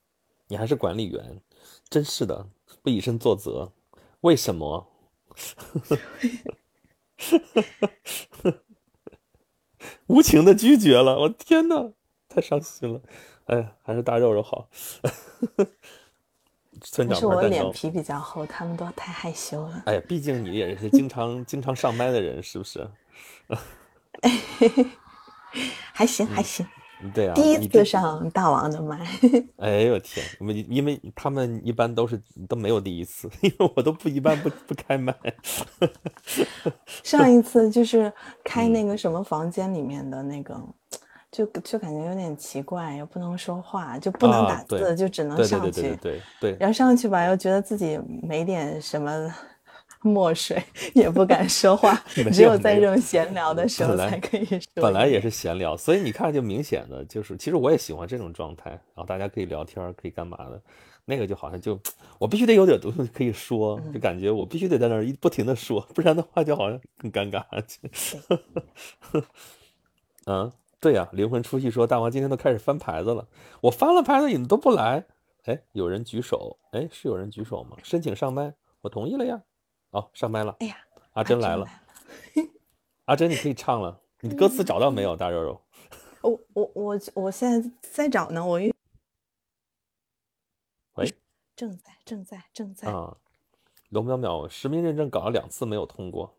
你还是管理员，真是的，不以身作则。为什么？无情的拒绝了，我天哪，太伤心了。哎呀，还是大肉肉好。村不是我。脸皮比较厚，他们都太害羞了。哎呀，毕竟你也是经常经常上麦的人，是不是？还 行还行，对啊，第一次上大王的麦，哎呦天，我们因为他们一般都是都没有第一次，因为我都不一般不不开麦。上一次就是开嗯那个什么房间里面的那个，就就感觉有点奇怪，又不能说话，就不能啊打字，对就只能上去。对对对对对，然后上去吧，又觉得自己没点什么墨水，也不敢说话，只有在这种闲聊的时候才可以说。本来也是闲聊，所以你看就明显的就是，其实我也喜欢这种状态，然后大家可以聊天，可以干嘛的。那个就好像就我必须得有点东西可以说，就感觉我必须得在那儿一不停的说，不然的话就好像更尴尬。嗯，对呀、灵魂出戏说大王今天都开始翻牌子了，我翻了牌子你们都不来，哎，有人举手，哎，是有人举手吗？申请上麦，我同意了呀。哦，上麦了，哎呀，阿珍来了，阿珍你可以唱了，你的歌词找到没有，大肉肉？我我我我现在在找呢，我一喂，正在正在正在。啊，龙淼淼实名认证搞了两次没有通过，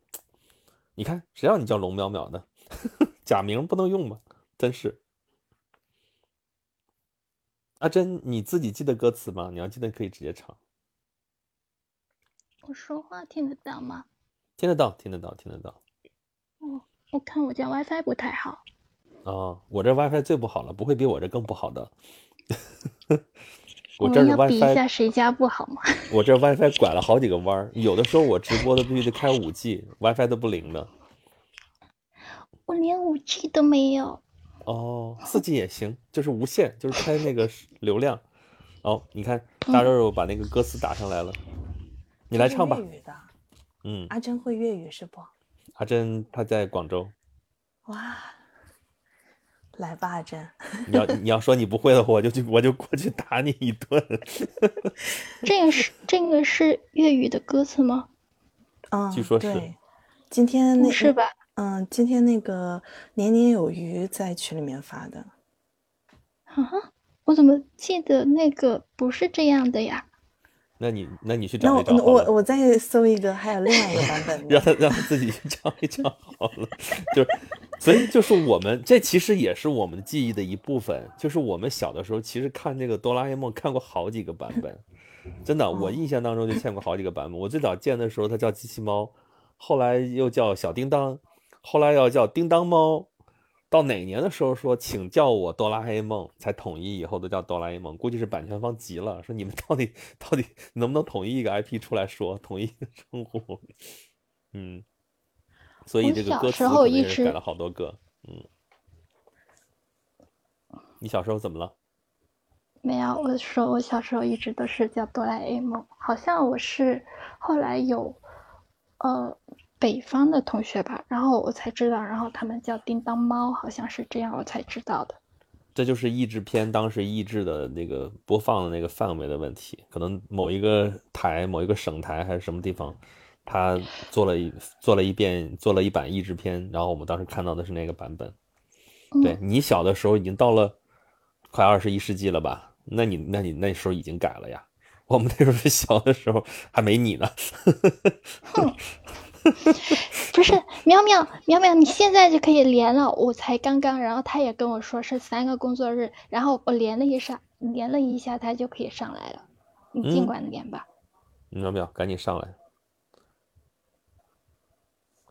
你看谁让你叫龙淼淼的，假名不能用吗？真是。阿珍，你自己记得歌词吗？你要记得可以直接唱，我说话听得到吗？听得到，听得到，听得到。哦，我看我家 WiFi 不太好。哦，我这 WiFi 最不好了，不会比我这更不好的。我 我这儿的们要比一下谁家不好吗？我这 WiFi 拐了好几个弯儿，有的时候我直播都必须得开五 G，WiFi 都不灵的。我连五 G 都没有。哦，四 G 也行，就是无线，就是开那个流量。哦，你看大肉肉把那个歌词打上来了，你来唱吧这。是粤语的，嗯，阿珍会粤语是不？阿珍她在广州，哇，来吧，阿珍。你要你要说你不会的话，我就去我就过去打你一顿。这个是这个是粤语的歌词吗？嗯，据说是。今天那是吧？嗯，今天那个年年有余在群里面发的，啊，我怎么记得那个不是这样的呀？那你那你去找一找好了，我我再搜一个，还有另外一个版本 让。他让他自己去找一找好了。就是，所以就是我们这其实也是我们记忆的一部分。就是我们小的时候，其实看这个哆啦 A 梦看过好几个版本，真的，我印象当中就见过好几个版本。我最早见的时候，它叫机器猫，后来又叫小叮当，后来要叫叮当猫。到哪年的时候说，请叫我哆啦 A 梦，才统一以后都叫哆啦 A 梦，估计是版权方急了，说你们到底到底能不能统一一个 IP 出来说，统一一个称呼？嗯，所以这个歌词候一直可能也是改了好多个。嗯，你小时候怎么了？没有，我说我小时候一直都是叫哆啦 A 梦，好像我是后来有呃北方的同学吧，然后我才知道，然后他们叫叮当猫，好像是这样，我才知道的。这就是译制片当时译制的那个播放的那个范围的问题，可能某一个台、某一个省台还是什么地方，他做了一做了一遍做了一版译制片，然后我们当时看到的是那个版本。对嗯，你小的时候已经到了快二十一世纪了吧？那你那你那时候已经改了呀。我们那时候小的时候还没你呢。不是，苗苗苗苗，你现在就可以连了。我才刚刚，然后他也跟我说是三个工作日，然后我连了一下，连了一下，他就可以上来了。你尽嗯管连吧。苗苗，赶紧上来，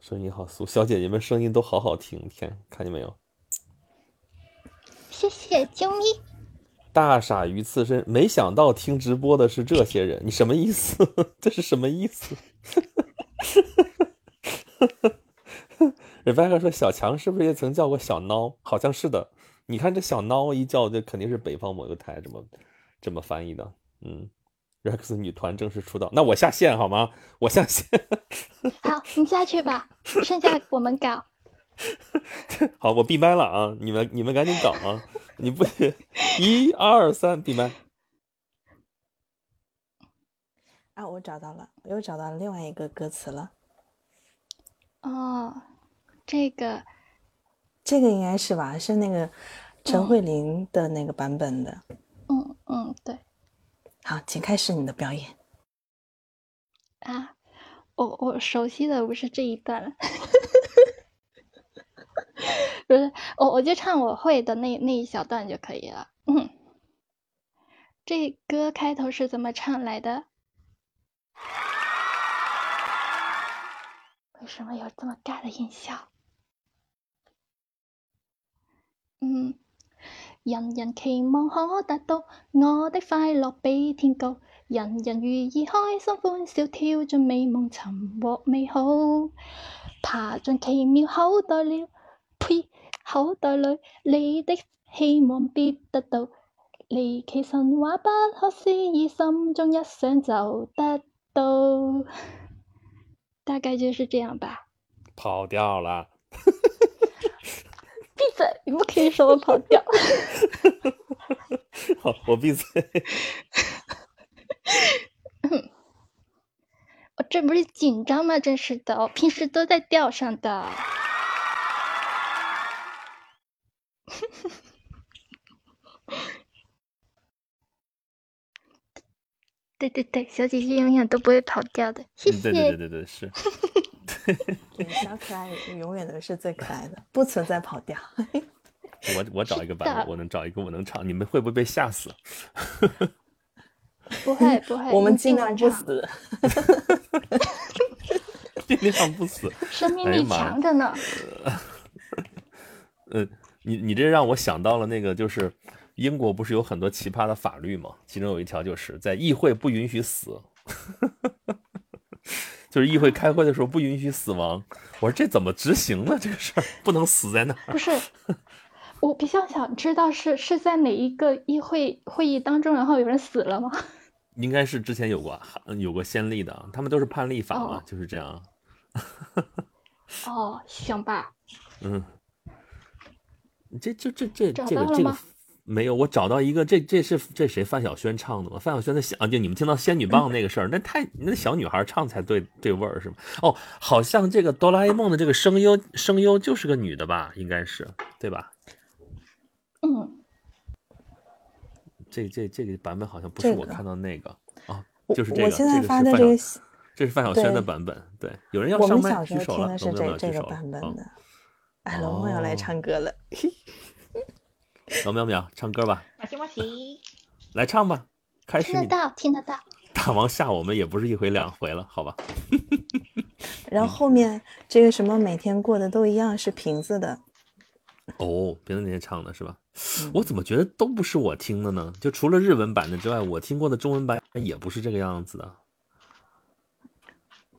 声音好酥，小姐姐们声音都好好听，天，看见没有？谢谢啾咪。大傻鱼刺身，没想到听直播的是这些人，你什么意思？这是什么意思 Rebecca 说小强是不是也曾叫过小孬？好像是的。你看这小孬一叫，这肯定是北方某个台这么这么翻译的。嗯，Rex 女团正式出道，那我下线好吗？我下线。好，你下去吧，剩下我们搞。好，我闭麦了啊！你们你们赶紧搞啊！你不，一二三，闭麦。啊，我找到了，我又找到了另外一个歌词了。哦，这个，这个应该是吧？是那个陈慧琳的那个版本的。嗯嗯，对。好，请开始你的表演。啊，我我熟悉的不是这一段了。不是我，我就唱我会的那那一小段就可以了。嗯，这歌开头是怎么唱来的？为什么有这么尬的音效？嗯，人人期望可达到我的快乐比天高，人人如意开心欢笑跳进美梦寻获美好，爬进奇妙口袋了。呸！口袋里你的希望必得到，离奇神话不可思议，心中一想就得到。大概就是这样吧。跑掉了。闭嘴！你不可以说我跑掉。好，我闭嘴。我这不是紧张吗？真是的，我平时都在调上的。对对对，小姐姐永远都不会跑掉的，谢谢。对对对对对，是。对小可爱永远都是最可爱的，不存在跑掉。我我找一个 版本，我能找一个我能唱，你们会不会被吓死？不 会不会，我们尽量不死。尽量不死，生命力强着呢。嗯。你你这让我想到了那个，就是英国不是有很多奇葩的法律吗？其中有一条就是在议会不允许死，就是议会开会的时候不允许死亡。我说这怎么执行呢？这个事儿不能死在那儿。不是，我比较想知道是是在哪一个议会会议当中，然后有人死了吗？应该是之前有过有过先例的，他们都是判例法嘛，就是这样。哦，行吧。嗯。这这这这这个这个没有，我找到一个，这这是这谁范晓萱唱的吗？范晓萱的小啊，就你们听到仙女棒那个事儿，那太那小女孩唱才对对味儿是吗？哦，好像这个哆啦 A 梦的这个声优声优就是个女的吧？应该是对吧？嗯，这这这个版本好像不是我看到那个啊，就是这个。我现在发的这个，这是范晓萱的版本。对，有人要上麦举手了，的是这这个版本的。哎，龙猫要来唱歌了。老淼淼，唱歌吧。马西马西，来唱吧，开始。听得到，听得到。大王吓我们也不是一回两回了，好吧。然后后面这个什么每天过的都一样是瓶子的。哦，瓶子那天唱的是吧？我怎么觉得都不是我听的呢？就除了日文版的之外，我听过的中文版也不是这个样子的。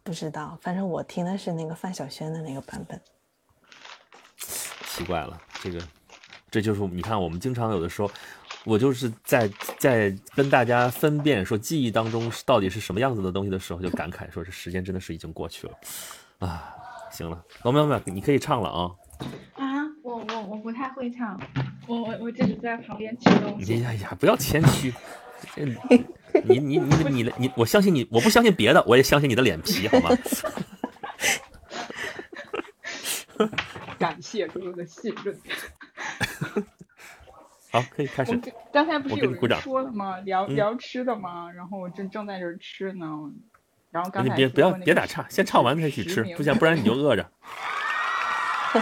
不知道，反正我听的是那个范晓萱的那个版本。奇怪了，这个，这就是你看，我们经常有的时候，我就是在在跟大家分辨说记忆当中到底是什么样子的东西的时候，就感慨说这时间真的是已经过去了啊！行了，老淼淼，你可以唱了啊！啊，我我我不太会唱，我我我只是在旁边吃东西。哎呀，不要谦虚，你你你你的你，我相信你，我不相信别的，我也相信你的脸皮，好吗？感谢哥哥的信任。好，可以开始。刚才不是有人说了吗？聊聊吃的吗？然后我正正在这吃呢。然后刚才你别不要别打岔，先唱完再去吃，不行不然你就饿着。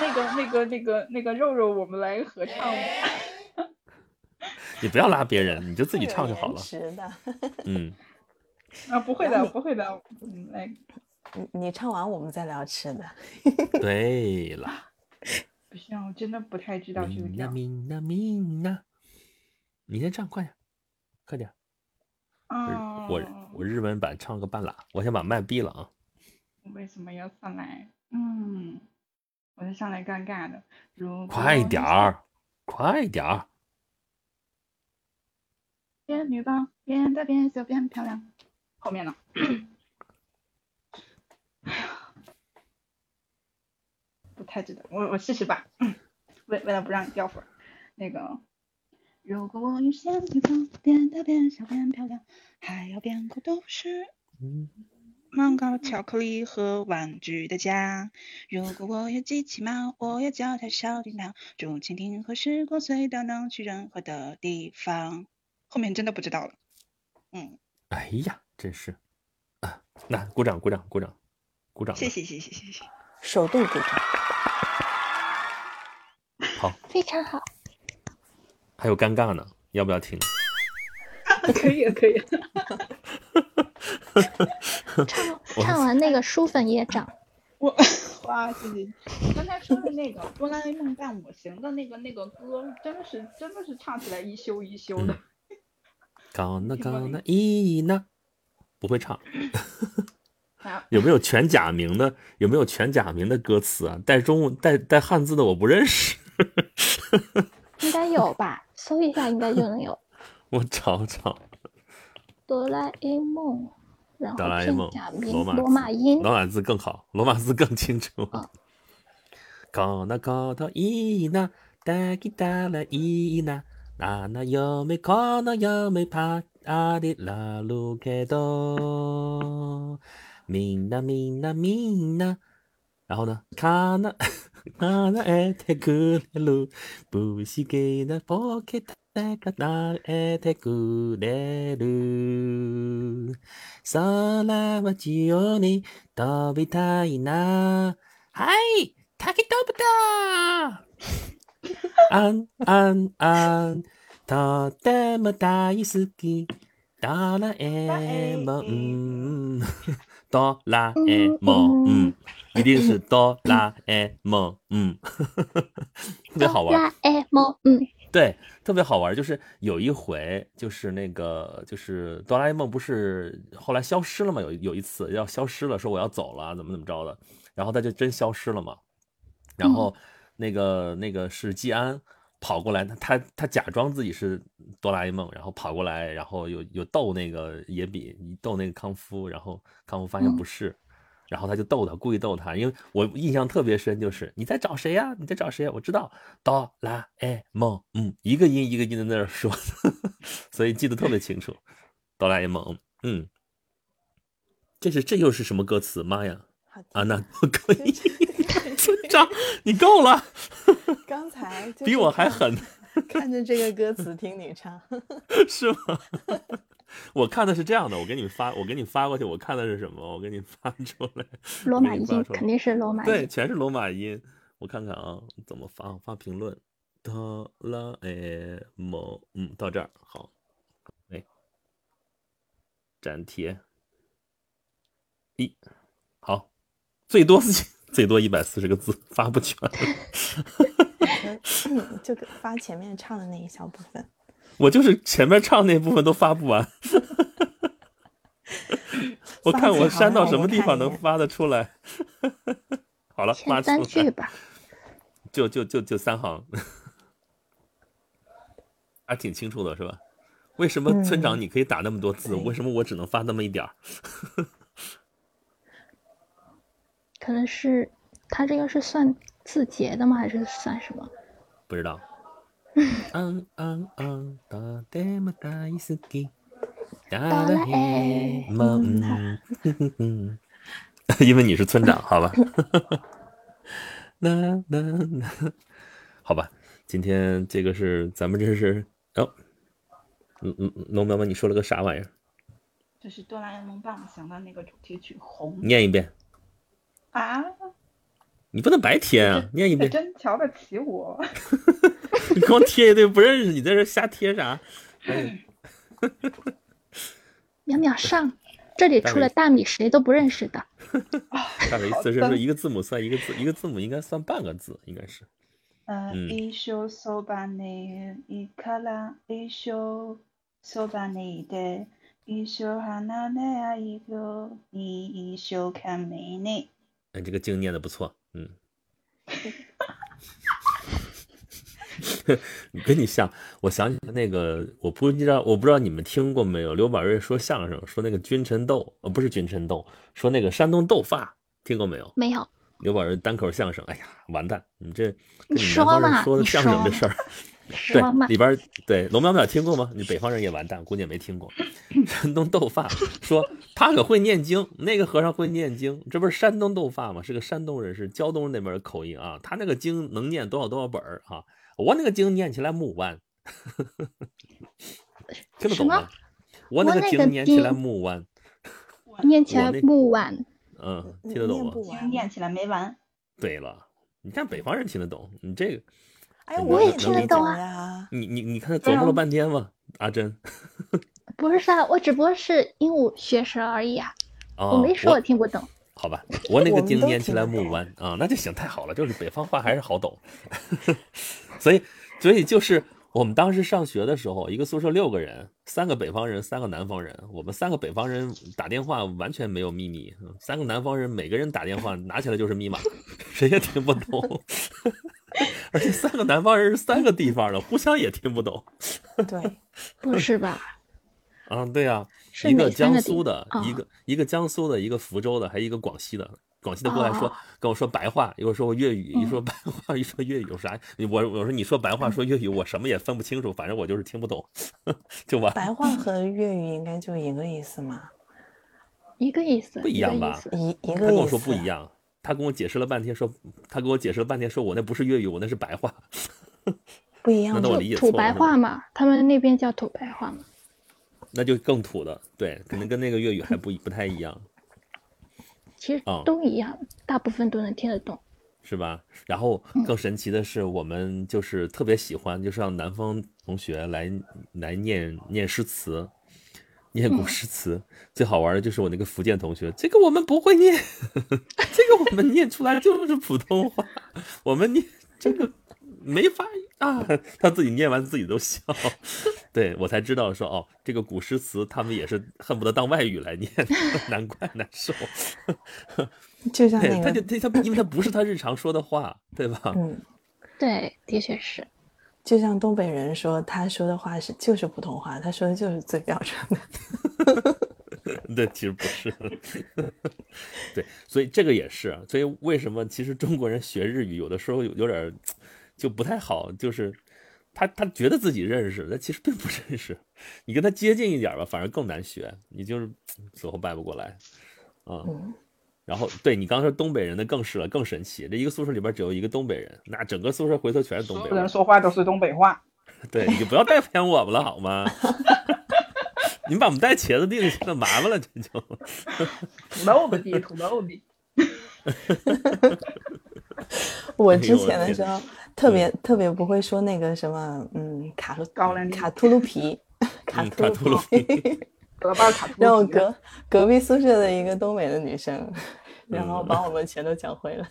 那个那个那个那个肉肉，我们来合唱。你不要拉别人，你就自己唱就好了。的。嗯。啊，不会的，不会的。嗯，来，你你唱完我们再聊吃的。对了，不行，我真的不太知道这个调。米娜米娜，你先唱，快点，快点。啊，我我日文版唱个半拉，我先把麦闭了啊。为什么要上来？嗯，我就上来尴尬的。快点儿，快点儿。变女棒，变大变小变漂亮。后面呢？哎呀，不太记得，我我试试吧。为为了不让你掉粉，那个，如果我遇见女棒，变大变小变漂亮，还要变个都是蛋糕、巧克力和玩具的家。如果我有机器猫，我要叫它小叮当，竹蜻蜓和时光隧道能去任何的地方。后面真的不知道了，嗯，哎呀，真是，啊，那鼓掌鼓掌鼓掌鼓掌，谢谢谢谢谢谢，手动鼓掌，好，非常好，还有尴尬呢，要不要听？可以可以，唱唱完那个书粉也涨，我 哇谢谢，刚才说的那个哆啦 A 梦伴我行的那个那个歌，真的是真的是唱起来一休一休的。高那高那一那，不会唱。有没有全假名的？有没有全假名的歌词啊？带中文带带汉字的我不认识。应该有吧？搜一下应该就能有。我找找。哆啦 A 梦，然后哆啦 A 梦假名罗马罗马音，罗马字更好，罗马字更清楚。高那高那一那，哒吉哒啦一那。那那有没可能有没怕阿的拉路开多，みんなみんなみんな。然后呢，かな、かなえてくれる。不思議なポケット。かなえてくれる。空は自由に飛びたいな。はい、滝飛ぶだ あん、あん、あん、とても大好き。ドラえもん。哆啦 A 梦，嗯，一定是哆啦 A 梦，嗯，特别好玩。哆啦 A 梦，嗯，对，特别好玩。就是有一回，就是那个，就是哆啦 A 梦不是后来消失了嘛？有有一次要消失了，说我要走了，怎么怎么着的，然后他就真消失了嘛。然后。那个那个是季安跑过来，他他他假装自己是哆啦 A 梦，然后跑过来，然后有有逗那个野比，逗那个康夫，然后康夫发现不是，然后他就逗他，故意逗他，因为我印象特别深，就是你在找谁呀？你在找谁呀？我知道哆啦 A 梦，嗯，一个音一个音的在那说，所以记得特别清楚，哆啦 A 梦，嗯，这是这又是什么歌词？妈呀！啊，那可以。村长，你够了！刚才比我还狠，看着这个歌词听你唱，是吗？我看的是这样的，我给你发，我给你发过去，我看的是什么？我给你发出来。罗马音肯定是罗马音，对，全是罗马音。我看看啊，怎么发？发评论。哆啦 A 梦，嗯，到这儿好。哎，粘贴。一，好，最多事情。最多一百四十个字，发不全。就发前面唱的那一小部分。我就是前面唱那部分都发不完。我看我删到什么地方能发得出来。好了，发三句吧。就就就就三行，还挺清楚的，是吧？为什么村长你可以打那么多字？为什么我只能发那么一点儿？可能是他这个是算字节的吗？还是算什么？不知道。嗯嗯嗯，哆啦 A 梦大好き，哆啦 A 梦。因为你是村长，好吧？那那那，好吧。今天这个是咱们这是哦，嗯嗯，龙妈妈，你说了个啥玩意儿？这是哆啦 A 梦棒想的那个主题曲《红》。念一遍。啊！你不能白贴啊！念一遍，真瞧得起我。你光贴一堆不认识，你在这瞎贴啥？淼淼上， 这里除了大米谁都不认识的。大的意思是说一个字母算一个字，一个字母应该算半个字，应该是。呃，嗯一生そばにいから一生そばにいて一生離れないよ你一生懸命に。 哎，这个经念的不错，嗯。跟你像，我想起那个，我不知道，我不知道你们听过没有？刘宝瑞说相声，说那个君臣斗，呃，不是君臣斗，说那个山东斗发，听过没有？没有，刘宝瑞单口相声，哎呀，完蛋！你这你你说嘛，说的相声的事儿，对，里边对龙淼淼听过吗？你北方人也完蛋，估计也没听过。山东斗发说他可会念经，那个和尚会念经，这不是山东斗发吗？是个山东人，是胶东那边的口音啊。他那个经能念多少多少本儿啊？我那个经念起来木弯，听得懂吗？我那个经念起来经木弯，念起来木完。嗯，听得懂吗？念不完。念起来没完。对了，你看北方人听得懂，你这个哎，我也听得懂啊。你你你看他琢磨了半天嘛，阿珍。不是啊，我只不过是鹦鹉学舌而已啊，哦，我没说我听不懂。好吧，我那个经念起来木弯啊，那就行，太好了，就是北方话还是好懂，所以所以就是我们当时上学的时候，一个宿舍六个人，三个北方人，三个南方人，我们三个北方人打电话完全没有秘密，三个南方人每个人打电话拿起来就是密码，谁也听不懂，而且三个南方人是三个地方的，互相也听不懂 对，不是吧？啊，对呀、是一个江苏的，哦一个一个江苏的，一个福州的，还有一个广西的。广西的过来说、哦跟我说白话，一会儿说我粤语，一说白话，一说粤语，有啥？我我说你说白话说粤语，我什么也分不清楚，反正我就是听不懂，就完。白话和粤语应该就一个意思嘛，一个意思，不一样吧一一个意思。他跟我说不一样，他跟我解释了半天，说他跟我解释了半天，说我那不是粤语，我那是白话。不一样的那我理解土白错了土白话嘛，他们那边叫土白话嘛。那就更土的，对，可能跟那个粤语还不不太一样，其实哦都一样，大部分都能听得懂。是吧？然后更神奇的是，我们就是特别喜欢，就是让南方同学来来念念诗词，念古诗词。最好玩的就是我那个福建同学，这个我们不会念，这个我们念出来就是普通话，我们念这个没法啊，他自己念完自己都笑。对我才知道说哦，这个古诗词他们也是恨不得当外语来念，难怪难受。对，就像那他就，他他，因为他不是他日常说的话，对吧？嗯，对，的确是。就像东北人说，他说的话是就是普通话，他说的就是最标准的。对，其实不是。对，所以这个也是，所以为什么其实中国人学日语有的时候有有点就不太好，就是他他觉得自己认识，但其实并不认识。你跟他接近一点吧，反而更难学，你就是 死活掰不过来啊。嗯，然后对你刚说东北人的更是了，更神奇。这一个宿舍里边只有一个东北人，那整个宿舍回头全是东北人。说话都是东北话。对，你就不要带偏我们了好吗？你们把我们带茄子地里去了，麻烦了，这就。土豆的地，土豆地。我之前的时候特别特别不会说那个什么，嗯，卡路高粱卡秃噜皮，卡秃噜皮。隔板卡秃让我隔隔壁宿舍的一个东北的女生，然后嗯把我们全都讲会了。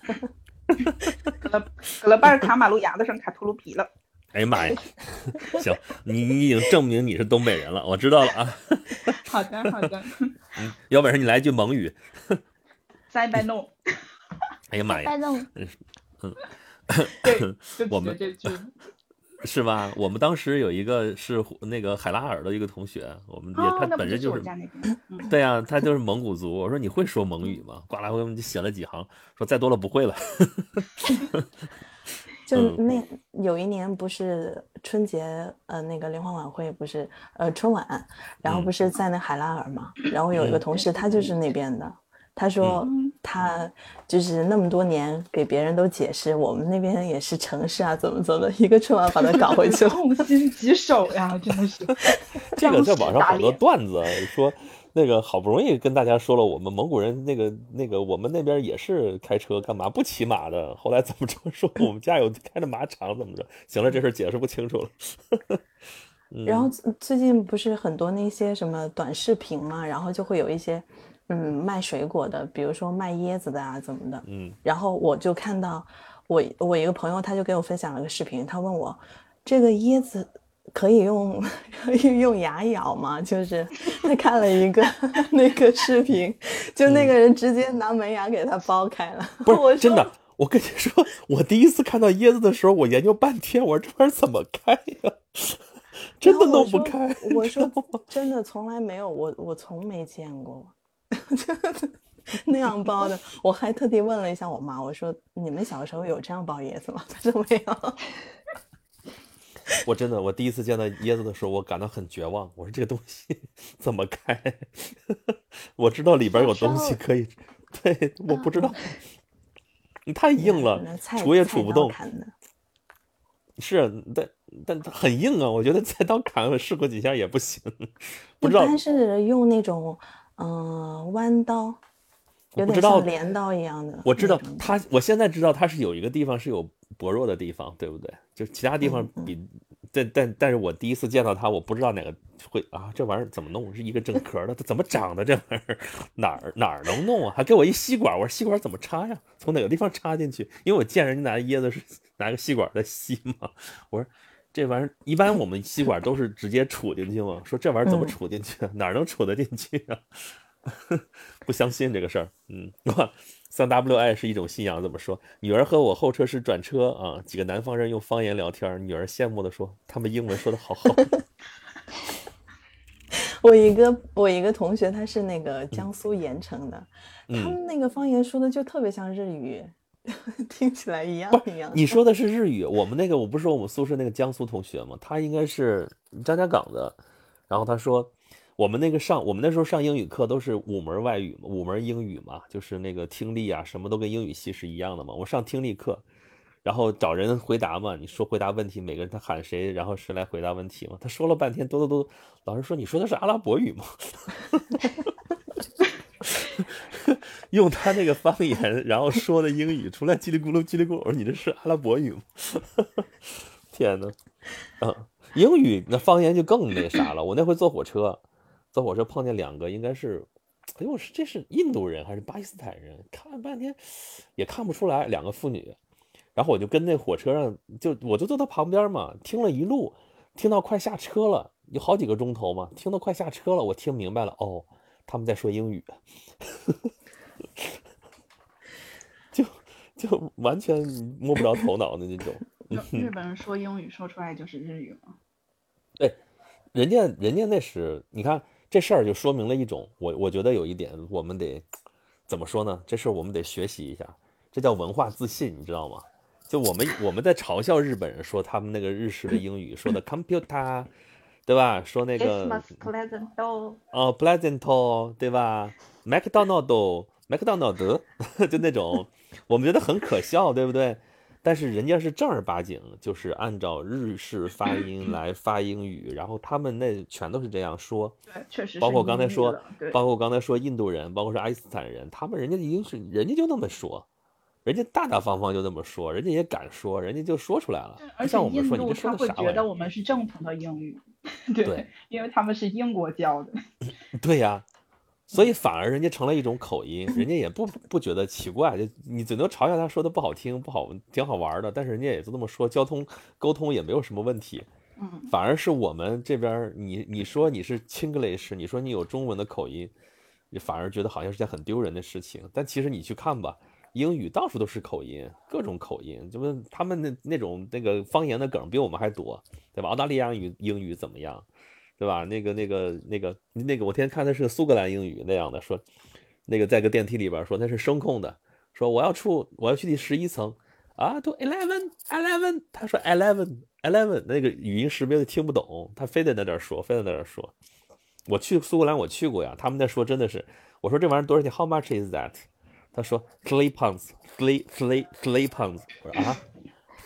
隔了隔了半儿卡马路牙子上卡秃噜皮了。哎呀妈呀！行，你你已经证明你是东北人了，我知道了啊。好的好的，嗯，有本事你来一句蒙语。再摆弄。哎呀妈呀，拜弄对，就我们这句。是吧？我们当时有一个是那个海拉尔的一个同学，我们也哦，他本身就是 对呀、他就是蒙古族。我说你会说蒙语吗？呱啦，我们就写了几行，说再多了不会了。就嗯那有一年不是春节，呃，那个联欢晚会不是，呃，春晚，然后嗯不是在那海拉尔嘛，然后有一个嗯同事他就是那边的，他说嗯他就是那么多年给别人都解释，我们那边也是城市啊，怎么怎么，一个春晚把他搞回去了。痛心疾首呀，真的是。这个在网上好多段子说，那个好不容易跟大家说了，我们蒙古人那个那个我们那边也是开车干嘛不骑马的，后来怎么着说我们家有 开着马场怎么着？行了，这事解释不清楚了。然后最近不是很多那些什么短视频嘛，然后就会有一些嗯卖水果的，比如说卖椰子的啊怎么的，嗯然后我就看到我我一个朋友他就给我分享了个视频，他问我这个椰子可以用 可以用牙咬吗？就是他看了一个 那个视频，就那个人直接拿门牙给他剥开了，不是 真的。我跟你说，我第一次看到椰子的时候，我研究半天，我说这玩意儿怎么开呀？真的弄不开。我说真的从来没有，我我从没见过，那样包的。我还特地问了一下我妈，我说你们小时候有这样包椰子吗？她说没有。我真的，我第一次见到椰子的时候，我感到很绝望。我说这个东西怎么开？我知道里边有东西可以，对，我不知道，你 太硬了杵也杵不动。是，但但它很硬啊，我觉得菜刀砍我试过几下也不行，不知道一般是用那种嗯、呃弯刀，有点我不知道像镰刀一样的。我知道它，我现在知道它是有一个地方是有薄弱的地方，对不对？就其他地方嗯嗯比，但但但是我第一次见到它，我不知道哪个会啊，这玩意儿怎么弄？是一个整壳的，它怎么长的？这玩意儿哪儿哪儿能弄啊？还给我一吸管，我说吸管怎么插呀？从哪个地方插进去？因为我见人家拿椰子是 拿个吸管在吸嘛，我说。这玩意儿一般我们吸管都是直接杵进去嘛，说这玩意儿怎么嗯杵进去啊？哪儿能杵得进去啊？不相信这个事儿，嗯，三 W I 是一种信仰，怎么说？女儿和我候车室转车啊，几个南方人用方言聊天，女儿羡慕的说，他们英文说的好好。我一个我一个同学，他是那个江苏盐城的，他嗯，们那个方言说的就特别像日语，听起来一样一样。你说的是日语，我们那个我不是说我们宿舍那个江苏同学吗？他应该是张家港的，然后他说我们那个上我们那时候上英语课都是五门外语嘛，五门英语嘛，就是那个听力啊什么都跟英语系是一样的嘛。我上听力课，然后找人回答嘛，你说回答问题，每个人他喊谁，然后谁来回答问题嘛。他说了半天，哆哆哆，老师说你说的是阿拉伯语吗？用他那个方言，然后说的英语出来叽里咕噜叽里咕噜，我说你这是阿拉伯语吗？天呐，啊，英语那方言就更那啥了。我那回坐火车，坐火车碰见两个，应该是，哎呦，是这是印度人还是巴基斯坦人？看了半天也看不出来，两个妇女。然后我就跟那火车上，就我就坐他旁边嘛，听了一路，听到快下车了，有好几个钟头嘛，听到快下车了，我听明白了，哦，他们在说英语，就就完全摸不着头脑的那种。日本人说英语说出来就是日语吗？对。人家人家那是，你看这事儿就说明了一种，我我觉得有一点我们得怎么说呢？这事儿我们得学习一下，这叫文化自信，你知道吗？就我们我们在嘲笑日本人说他们那个日式的英语说的 computer，对吧？说那个 Christmas pleasant 都哦 pleasant，对吧？McDonald McDonald 就那种，我们觉得很可笑，对不对？但是人家是正儿八经，就是按照日式发音来发英语，然后他们那全都是这样说。对，确实包括刚才说，包括我刚才说印度人，包括说爱因斯坦人，他们人家已经是人家就那么说，人家大大方方就那么说，人家也敢说，人家就说出来了。不而且像我们说，你印度他会？觉得我们是正统的英语，对，对因为他们是英国教的。对呀，所以反而人家成了一种口音，人家也不不觉得奇怪，就你只能嘲笑他说的不好听，不好，挺好玩的，但是人家也就这么说，交通沟通也没有什么问题。嗯，反而是我们这边，你你说你是 Chinglish，你说你有中文的口音，你反而觉得好像是件很丢人的事情。但其实你去看吧，英语到处都是口音，各种口音，就是他们那那种那个方言的梗比我们还多，对吧？澳大利亚语英语怎么样，对吧？那个那个那个那个，我天天看的是苏格兰英语那样的，说那个在个电梯里边说那是声控的，说我要出我要去第十一层。啊，都 eleven eleven，他说 eleven eleven，那个语音识别的听不懂，他非得在那儿说，非得在那儿说。我去苏格兰，我去过呀，他们在说真的是，我说这玩意儿多少钱？How much is that？他说 three pounds，three three three pounds。我说啊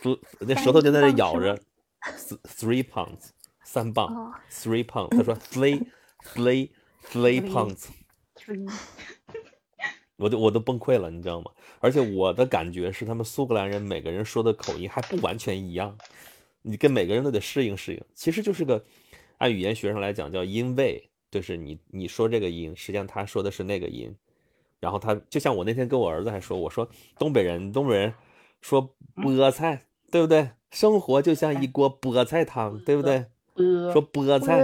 那舌头就在那咬着，th-，three pounds，三磅哦，three pounds。他说 three three three Three pounds。Three 我都我都崩溃了，你知道吗？而且我的感觉是，他们苏格兰人每个人说的口音还不完全一样，你跟每个人都得适应适应。其实就是个，按语言学上来讲叫因为，就是你你说这个音，实际上他说的是那个音。然后他就像我那天跟我儿子还说，我说东北人，东北人说菠菜，对不对？生活就像一锅菠菜汤，对不对？说菠菜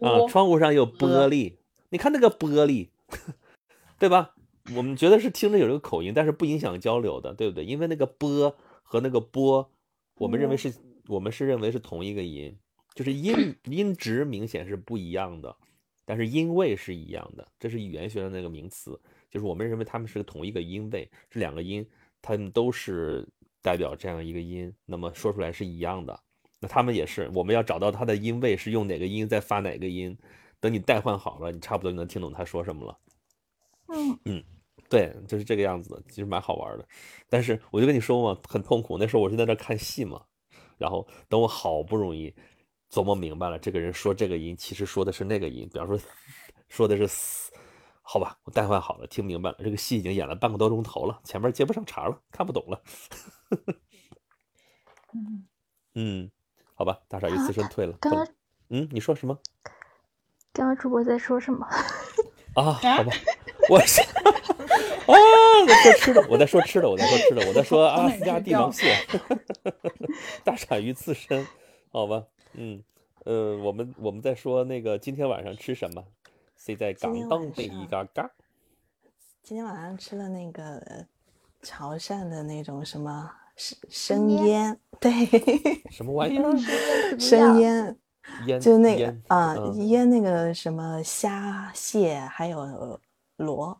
啊，窗户上有玻璃，你看那个玻璃，对吧？我们觉得是听着有这个口音，但是不影响交流的，对不对？因为那个波和那个波，我们认为是我们是认为是同一个音，就是音音值明显是不一样的，但是音位是一样的，这是语言学的那个名词。就是我们认为它们是同一个音位，是两个音，它们都是代表这样一个音，那么说出来是一样的。那他们也是，我们要找到它的音位是用哪个音在发哪个音。等你代换好了，你差不多就能听懂他说什么了。嗯嗯，对，就是这个样子的，其实蛮好玩的。但是我就跟你说嘛，很痛苦。那时候我是在那看戏嘛，然后等我好不容易琢磨明白了，这个人说这个音其实说的是那个音，比方说 说的是死。好吧，我代换好了，听明白了。这个戏已经演了半个多钟头了，前面接不上茬了，看不懂了。嗯嗯，好吧，大傻鱼自身退了。刚刚嗯，你说什么？刚刚主播在说什么？啊，好吧，我是啊，我在说吃的，我在说吃的，我在说吃的，我在说阿拉斯加帝王蟹，大傻鱼自身，好吧，嗯，呃，我们我们在说那个今天晚上吃什么？谁在港东的一嘎嘎？今天晚上吃了那个潮汕的那种什么生生腌，对，什么玩意儿？生腌，腌就那个腌啊，嗯腌那个什么虾、蟹，还有螺。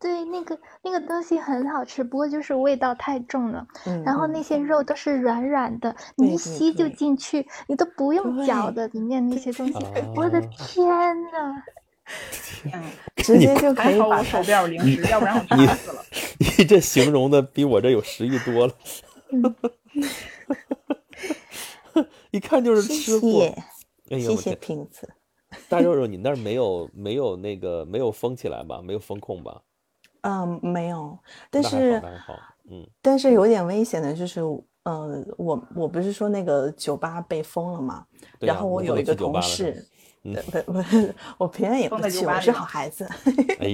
对，那个那个东西很好吃，不过就是味道太重了。嗯，然后嗯那些肉都是软软的，你一吸就对进去，你都不用嚼的，里面那些东西。我的啊天呐！嗯，直接就可还以把它好我手边有零食，要不然我你馋死了。你这形容的比我这有食欲多了，一看就是吃货。谢，哎呦，谢谢！瓶子。大肉肉，你那儿没有没有那个没有封起来吧？没有封控吧？嗯，没有，但是。嗯，但是有点危险的就是，呃，我我不是说那个酒吧被封了嘛，对呀然后我有一个同事，不不，我平常也不去，我是好孩子。哎，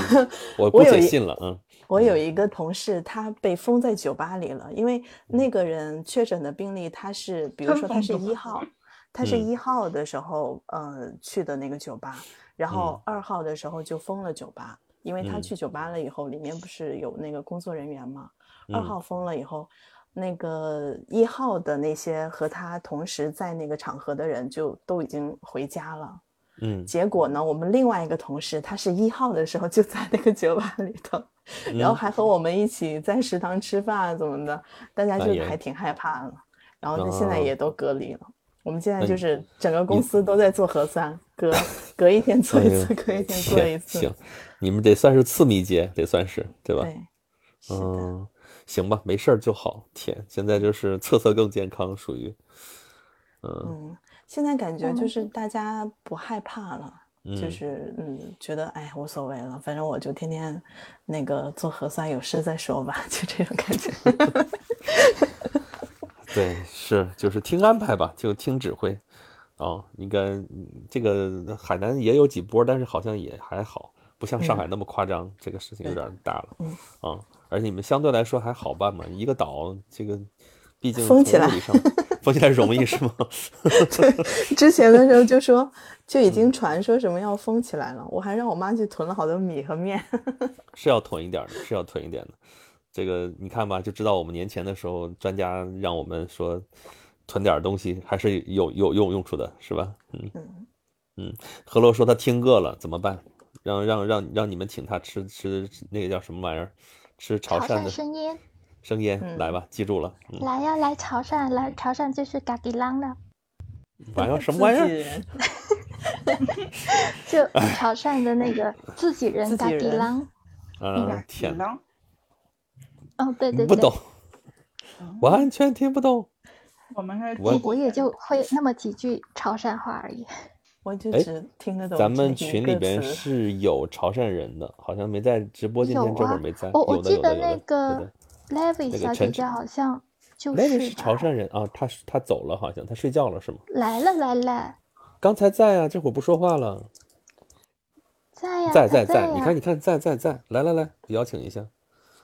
我姑我有一且信了，嗯，我有一个同事，他被封在酒吧里了，因为那个人确诊的病例，他是比如说他是一号，他是嗯一号的时候，呃，去的那个酒吧，然后二号的时候就封了酒吧，因为他嗯去酒吧了以后，里面不是有那个工作人员嘛，二嗯号封了以后，那个一号的那些和他同时在那个场合的人就都已经回家了。嗯结果呢，我们另外一个同事，他是一号的时候就在那个酒吧里头，然后嗯还和我们一起在食堂吃饭啊怎么的，大家就还挺害怕的。然后他现在哦也都隔离了。我们现在就是整个公司都在做核酸，隔 隔一天做一次，隔一天做一次。行行，你们得算是次密接，得算是对吧？对，是的。嗯，行吧，没事儿就好。天，现在就是测测更健康，属于，嗯嗯，现在感觉就是大家不害怕了。就嗯是嗯，觉得哎无所谓了，反正我就天天那个做核酸，有事再说吧，就这种感觉。对，是就是听安排吧，就听指挥。哦，应该嗯这个海南也有几波，但是好像也还好，不像上海那么夸张。这个事情有点大了，嗯啊，而且你们相对来说还好办嘛，一个岛，这个毕竟封起来封起来容易是吗？之前的时候就说就已经传说什么要封起来了，我还让我妈去囤了好多米和面。是要囤一点儿的，是要囤一点的。这个你看吧，就知道我们年前的时候，专家让我们说囤点儿东西，还是有有用用处的，是吧？嗯嗯嗯。何洛说他听饿了怎么办？让让让让你们请他吃吃那个叫什么玩意儿？吃潮潮汕汕的生腌，生腌，嗯来吧，记住了。嗯，来呀，来潮汕，来潮汕就是嘎迪啷了，玩意儿什么玩意儿？就潮汕的那个自己人嘎迪自己人啷。啊，天哪，狼，哦，对对对，不懂，完全听不懂。我们是我我也就会那么几句潮汕话而已。我就哎只听得懂咱们群里边是有潮汕人的，好像没在直播间这会儿啊没在。我我有的记得那个的 Levi 那个陈小姐姐好像就雷雷是潮汕人啊，他他走了，好像她睡觉了是吗？来了来了，刚才在啊，这会儿不说话了，在呀，在在在呀。你看你看在在在，来来来，邀请一下，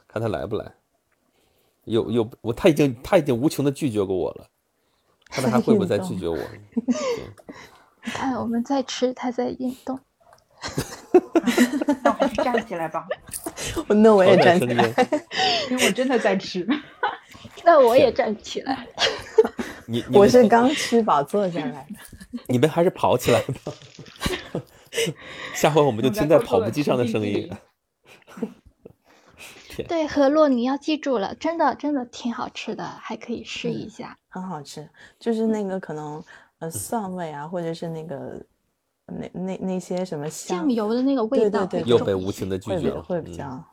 看他来不来。有有我他已经他已经无穷的拒绝过我了，看他还会不会再拒绝我？看我们在吃，他在运动。那我还是站起来吧，那我也站起来。因为我真的在吃。那我也站起来。你你我是刚吃饱坐下来的。你们还是跑起来吧。下回我们就听在跑步机上的声音。天，对，何洛你要记住了，真的真的挺好吃的，还可以试一下。很好吃，就是那个可能呃蒜味啊，或者是那个那那那些什么酱油的那个味道对对对又被无情的拒绝了。嗯会比较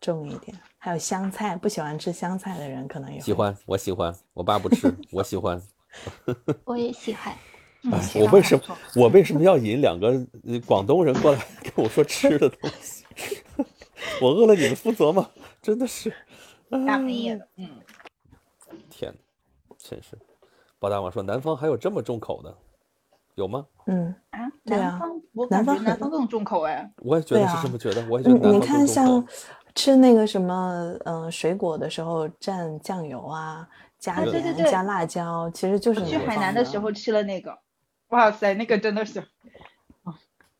重一点。还有香菜，不喜欢吃香菜的人可能也喜欢，我喜欢，我爸不吃，我喜欢。我也喜欢。哎我为什么我为什么要引两个呃广东人过来 跟我说吃的东西？我饿了你们负责吗？真的是，大半夜的，嗯，天哪，真是。包大王说南方还有这么重口的，有吗？嗯，啊，对啊南方我南感觉方南方更重口哎，我也觉得是这么觉得，我也觉得南你你方更重看像。吃那个什么嗯、呃水果的时候蘸酱油啊，加啊对对盐、对加辣椒，其实就是我去海南的时候吃了那个，哇塞，那个真的是，啊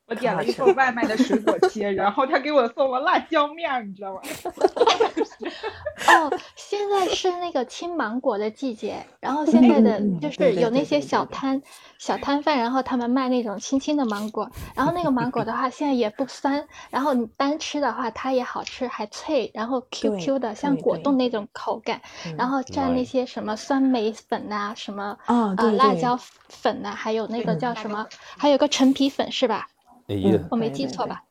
我点了一份外卖的水果切，然后他给我送了辣椒面儿，你知道吗？哦，现在是那个青芒果的季节，然后现在的嗯就是有那些对对对对。小摊小摊贩，然后他们卖那种青青的芒果，然后那个芒果的话现在也不酸，然后你单吃的话它也好吃，还脆，然后 QQ 的，像果冻那种口感，然嗯后蘸那些什么酸梅粉呐、什么哦，呃对对。辣椒粉呐、还有那个嗯叫什么，还有个陈皮粉是吧？哎呀嗯，我没记错吧？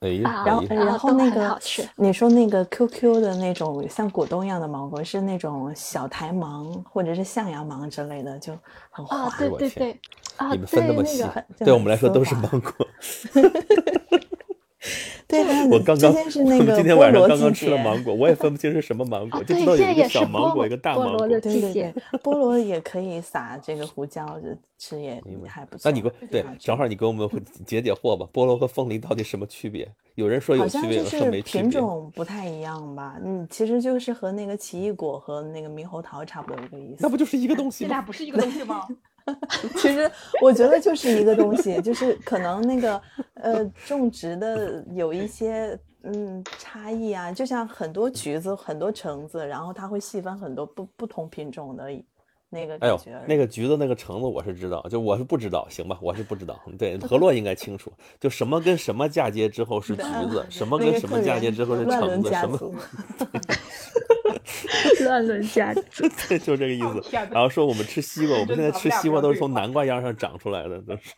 哎呀，啊然后然然后那个你说那个 QQ 的那种像果冻一样的芒果，是那种小台芒或者是象牙芒之类的，就很滑。啊，对对对，啊，你们分对那么细那个，对我们来说都是芒果。对，我刚刚 今天晚上刚刚吃了芒果，我也分不清是什么芒果，啊就知道有一个小芒果，一个大芒果菠萝的。对对季节对，菠萝也可以撒这个胡椒着吃，也还不错。那你给我对正好你给我们解解惑吧。菠萝和凤梨到底什么区别？有人说有区别，有人说没区别。品种不太一样吧？嗯，其实就是和那个奇异果和那个猕猴桃差不多一个意思。那不就是一个东西吗？这俩不是一个东西吗？其实我觉得就是一个东西，就是可能那个呃种植的有一些嗯差异啊，就像很多橘子、很多橙子，然后它会细分很多不不同品种的那个哎呦那个橘子那个橙子我是知道，就我是不知道，行吧，我是不知道。对，何洛应该清楚，就什么跟什么嫁接之后是 橘子，什么跟什么嫁接之后是橙子，什么 乱伦家族。对，就这个意思。然后说我们吃西瓜，我们现在吃西瓜都是从南瓜秧上长出来的，都是。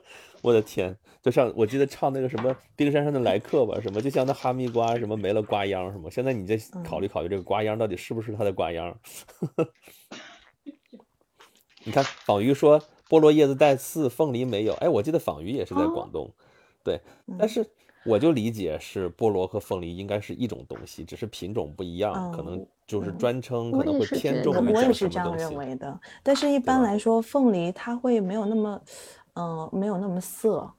我的天！就像我记得唱那个什么冰山上的来客吧，什么就像那哈密瓜什么没了瓜秧什么。现在你再考虑考虑这个瓜秧到底是不是它的瓜秧？你看仿鱼说菠萝叶子带刺，凤梨没有。哎，我记得仿鱼也是在广东，对，但是我就理解是菠萝和凤梨应该是一种东西，只是品种不一样，可能嗯就是嗯专称，我可能会偏重于我也这什么是这样认。为的，但是一般来说，凤梨它会没有那么，嗯、没有那么涩，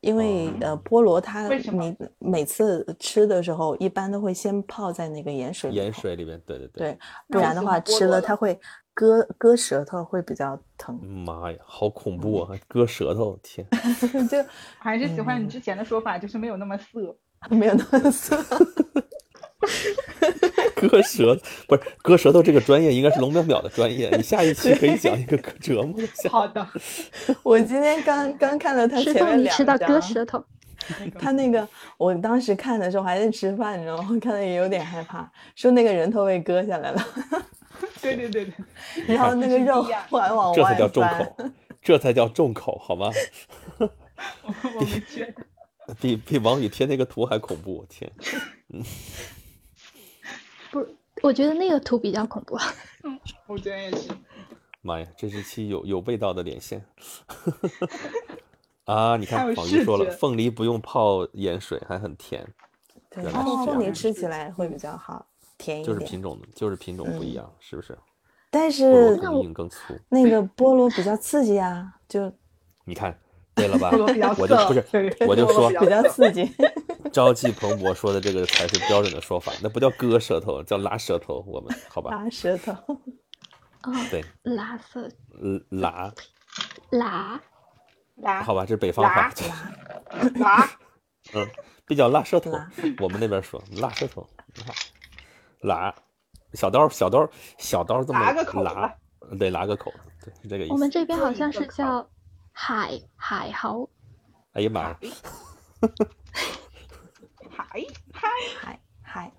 因为、呃哦菠萝它你每次吃的时候，一般都会先泡在那个盐水里头盐水里面，对对对，对不然的话吃了它会割割舌头，会比较疼。妈呀，好恐怖啊！还割舌头，天！就 还是喜欢嗯你之前的说法，就是没有那么涩。没有那么涩。割舌不是割舌头这个专业应该是龙淼淼的专业，你下一期可以讲一个割折磨的项好的，我今天刚刚看了它吃前面两凤梨吃到割舌头，他那个，我当时看的时候还在吃饭，你知道吗？看的也有点害怕，说那个人头被割下来了，对对对对，然后那个肉还往外这才叫重。口，这才叫重口，好吗？我我们觉得比比王宇贴那个图还恐怖，我天！不是，我觉得那个图比较恐怖。嗯 我觉得也是。妈呀，这是期有有味道的连线啊！你看，宝玉说了，凤梨不用泡盐水，还很甜。对，凤梨，吃起来会比较好，甜一就是。品种就是品种不一嗯样，是不是？但菠萝是更硬更粗。那个菠萝比较刺激啊，就 你看，对了吧菠萝比较？涩我就不是，我就说比较刺激。朝气蓬勃说的这个才是标准的说法，那不叫割舌头，叫拉舌头。我们好吧？拉舌头，哦，对，拉色呃拉，拉拉好吧，这是北方话拉，拉，嗯，比较拉舌头。我们那边说拉舌头，拉拉，小刀小刀小刀这么拉个口拉，对，拉个口子，对，是这个意思。我们这边好像是叫海海蚝，哎呀妈呀，海海海海，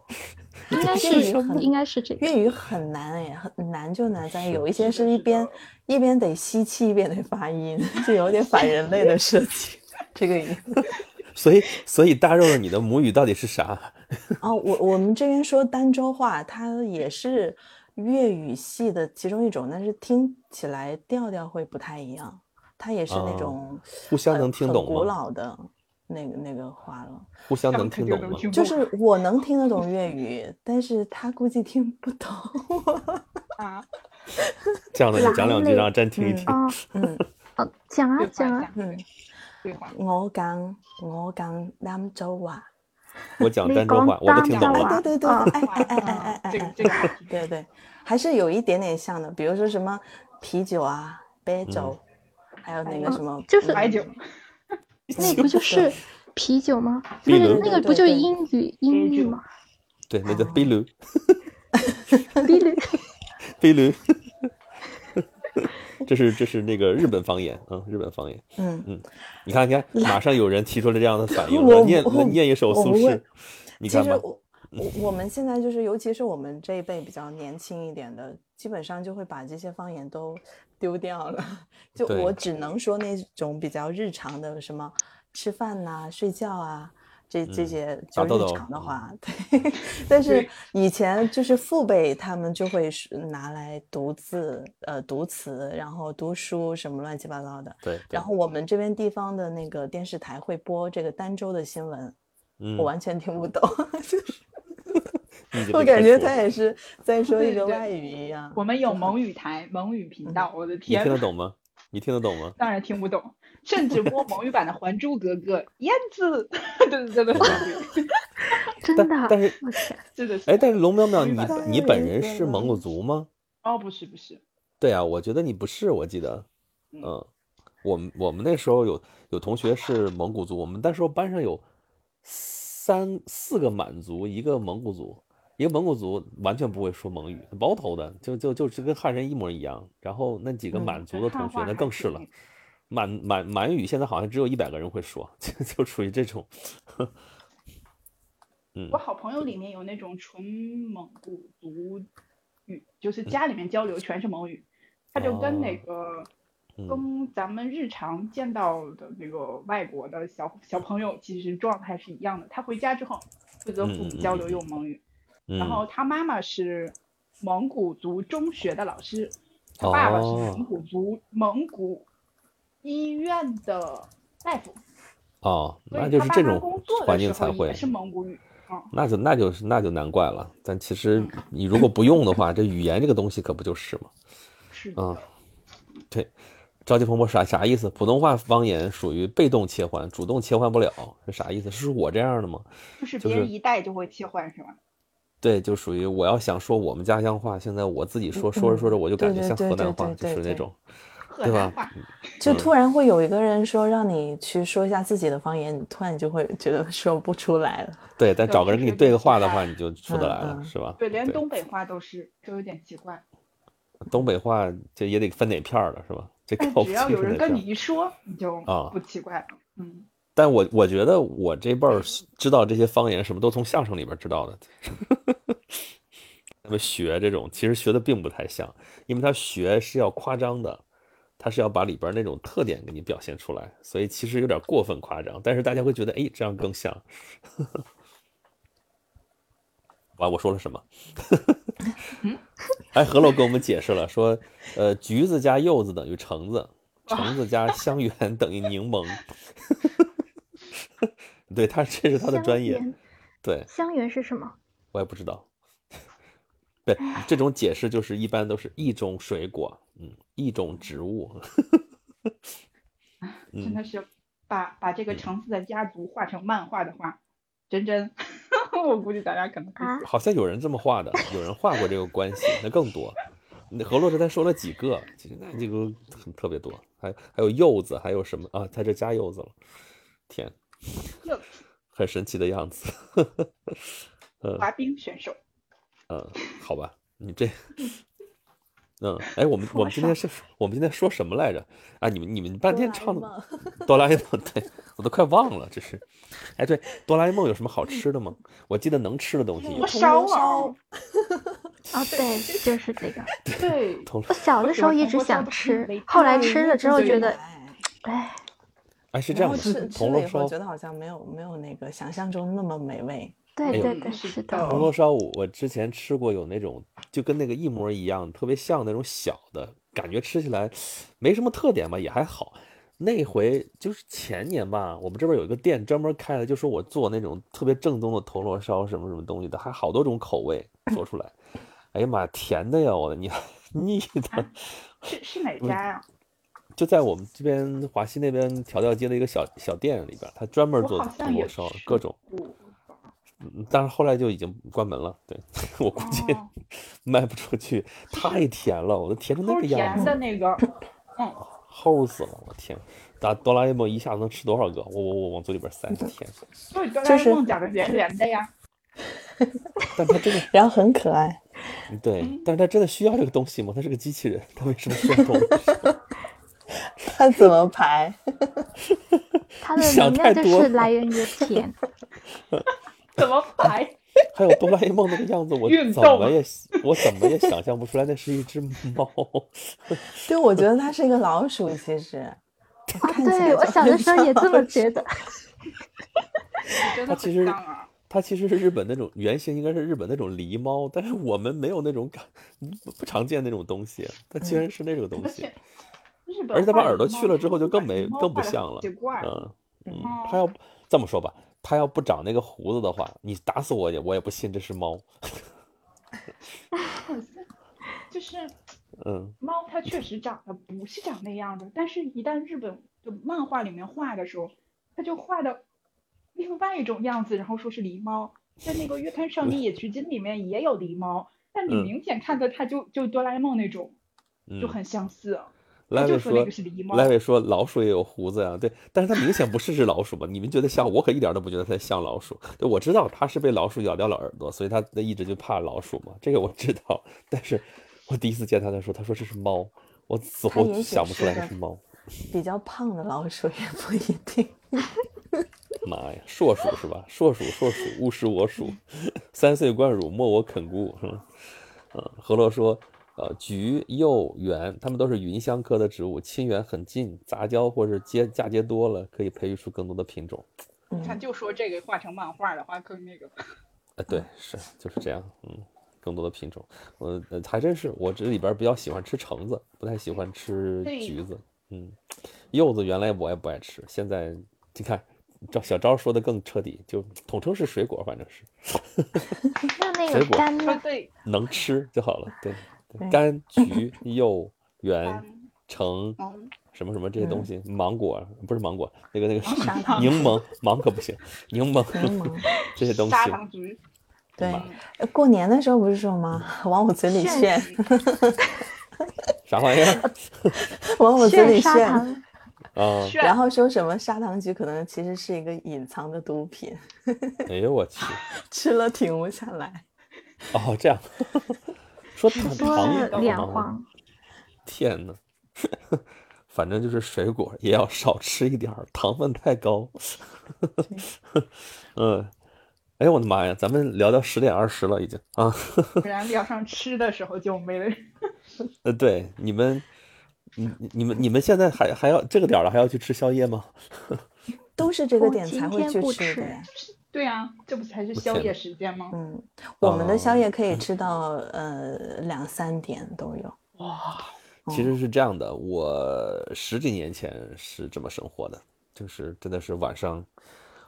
应该是很应该是这个。粤语很难哎，很难就难在有一些是一边一边得吸气一边得发音，就有点反人类的设计。这个音所以所以大肉肉，你的母语到底是啥？哦，我我们这边说儋州话，它也是粤语系的其中一种，但是听起来调调会不太一样。它也是那哦种互相能很很古听懂吗？老的那个那个话了。互相能听懂吗？就是我能听得懂粤语，但是他估计听不懂。啊，这样的，你讲两句来让朕听一听。哦嗯，哦，讲啊讲啊，嗯，我讲我讲儋州话。我 讲你儋州话，我都听懂了。对对对，啊。哎哎哎哎哎对对，还是有一点点像的，比如说什么啤酒啊、杯酒，还有那个嗯什么，就是白酒，那不就是啤酒吗？那个那个不就英语英语吗？对，那叫啤驴，啤酒啤驴。这是这是那个日本方言，嗯，日本方言。嗯嗯，你看，你看，马上有人提出了这样的反应，念我念一首苏轼其实我我我们现在就是，尤其是我们这一辈比较年轻一点的，基本上就会把这些方言都丢掉了。就我只能说那种比较日常的，什么吃饭呐、睡觉啊。这这嗯些就日打豆豆嗯常的话，对，但是以前就是父辈他们就会是拿来读字，呃，读词，然后读书什么乱七八糟的。对，对然后我们这边地方的那个电视台会播这个儋州的新闻，嗯我，完全听不懂，就是我感觉他也是在说一个外语一样。我们有 蒙语台、蒙语频道，我的天你，听得懂吗？你听得懂吗？当然听不懂，甚至播蒙语版的《还珠格格》，燕子，对对对对，真的，但但是哎，但是龙淼淼，你你本人是蒙古族吗？哦，不是不是，对啊，我觉得你不是，我记得，嗯。嗯，我们我们那时候有有同学是蒙古族，我们那时候班上有三四个满族，一个蒙古族，一个蒙古族完全不会说蒙语，包头的，就就就是跟汉人一模一样。然后那几个嗯满族的同学那更是了满满满语现在好像只有一百个人会说，就就属于这种，嗯我好朋友里面有那种纯蒙古族语，就是家里面交流全是蒙语，他就跟那哦个。嗯跟咱们日常见到的那个外国的小小朋友其实状态是一样的。他回家之后会跟父母交流用蒙语，然后嗯，他妈妈是蒙古族中学的老师，他爸爸是哦蒙古族蒙古医院的大夫，哦，那就是这种工作环境才会也，是蒙古语。啊、那就那就是那就难怪了。但其实嗯你如果不用的话，这语言这个东西可不就是吗？是的。嗯，对，着急蓬勃啥啥意思？普通话方言属于被动切换，主动切换不了，是啥意思？是我这样的吗？就是别人一带就会切换是吗？对，就属于我要想说我们家乡话，现在我自己说说着说着我就感觉像河南话，就对对对是那种，吧南话，就嗯突然会有一个人说让你去说一下自己的方言，你突然就会觉得说不出来了。对，但找个人给你对个话的话，你就出得来了，是吧？对，连东北话都是，都有点奇怪。东北话这也得分哪片儿了，是吧？这只要有人跟你一说，你就啊不奇怪了。嗯，但我我觉得我这辈儿知道这些方言什么都从相声里边知道的，那 么学这种其实学的并不太像，因为他学是要夸张的，他是要把里边那种特点给你表现出来，所以其实有点过分夸张，但是大家会觉得哎这样更像。完，我说了什么？哎，何洛给我们解释了，说，呃，橘子加柚子等于橙子，橙子加香橼 等于柠檬。对他，这是他的专业。对，香橼是什么？我也不知道。对，这种解释就是一般都是一种水果，嗯，一种植物。真的是把把这个橙子的家族画成漫画的话，真真，我估计大家可能好像有人这么画的，有人画过这个关系，那更多。那何洛这才说了几个，其实那这个很特别多，还还有柚子，还有什么啊？他这加柚子了，天，柚子很神奇的样子。滑冰选手。嗯，好吧，你这，嗯，哎，我们 我们今天是，我们今天说什么来着？啊，你们你们半天唱的哆啦 A 梦，对我都快忘了，这是。哎，对，哆啦 A 梦有什么好吃的吗？我记得能吃的东西有我烧啊！哦，对，就是这个。对，铜我小的时候一直想吃，后来吃了之后觉得，哎，哎是这样的，吃吃铜锣烧了以后觉得好像没有没有那个想象中那么美味。对对对，是的。铜锣烧我我之前吃过，有那种就跟那个一模一样，特别像那种小的，感觉吃起来没什么特点吧，也还好。那回就是前年吧，我们这边有一个店专门开的，就说我做那种特别正宗的铜锣烧，什么什么东西的，还好多种口味做出来。哎呀妈，甜的呀，我的你 腻的。是是哪家呀？就在我们这边华西那边调料街的一个小小店里边，他专门做铜锣烧，各种。但是后来就已经关门了。对 我估计哦 卖不出去，太甜了，我都甜成那个样子，甜的那个，嗯，齁死了，我天！打哆啦 A 梦一下子能吃多少个？我我我往嘴里边塞，天！所以哆啦就 A 是梦讲的圆圆的呀。但他真的然后很可爱，对，但是他真的需要这个东西吗？他是个机器人，他为什么需要东西？它怎么排？他的想能量就是来源于甜。怎么排？还有哆啦 A 梦那个样子，我怎么也我怎么也想象不出来，那是一只猫。对，我觉得它是一个老鼠，其实。对，我小的时候也这么觉得。它其实。它其实是日本那种原型，应该是日本那种狸猫，但是我们没有那种感，不不常见那种东西，它竟然是那种东西而且。它把耳朵去了之后就更没更不像了，嗯嗯哦，它要这么说吧，它要不长那个胡子的话，你打死我也我也不信这是猫。就是嗯，猫，它确实长得不是长那样的，但是一旦日本就漫画里面画的时候，它就画的另外一种样子，然后说是狸猫。在那个《月刊少年野取经》里面也有狸猫，但你嗯明显看的它就就哆啦 A 梦那种，嗯就很相似。莱维说莱维说老鼠也有胡子呀，对，但是它明显不是只老鼠嘛，你们觉得像，我可一点都不觉得它像老鼠。对，我知道它是被老鼠咬掉了耳朵，所以它的一直就怕老鼠嘛，这个我知道。但是我第一次见它的时候，他说这是猫，我死活想不出来它是猫。比较胖的老鼠也不一定。妈呀，硕鼠是吧？硕鼠，硕鼠，勿食我鼠，三岁贯乳，莫我肯顾，是吧？嗯，何洛说，呃，橘、柚、圆，它们都是芸香科的植物，亲缘很近，杂交或是接嫁接多了，可以培育出更多的品种。你看，就说这个画成漫画的话更那个。呃，对，是就是这样，嗯，更多的品种，我、呃、还真是，我这里边比较喜欢吃橙子，不太喜欢吃橘子，嗯，柚子原来我也不爱吃，现在你看。赵小昭说的更彻底，就统称是水果，反正是 那那水果个干呢？对，能吃就好了。对柑、橘、柚、橼嗯、橙嗯，什么什么这些东西，芒果不是芒果，那个那个是 柠檬，芒可不行，柠檬柠檬。这些东西。砂，糖橘，对。过年的时候不是说吗？往我嘴里炫，啥玩意儿？往我嘴里炫啊？炫。然后说什么砂糖橘可能其实是一个隐藏的毒品，哎呦我去，吃了停不下来。哦这样，说糖说糖了两糖黄，天呐，反正就是水果也要少吃一点儿，糖分太高。嗯，哎呦我的妈呀，咱们聊到十点二十了已经啊。不然聊上吃的时候就没了。呃，对，你们，你你你们你们现在还还要这个点儿了，还要去吃宵夜吗？都是这个点才会去吃的呀。对啊，这不才是宵夜时间吗？嗯，我们的宵哦夜可以吃到呃两三点都有。哇，其实是这样的，我十几年前是这么生活的，就是真的是晚上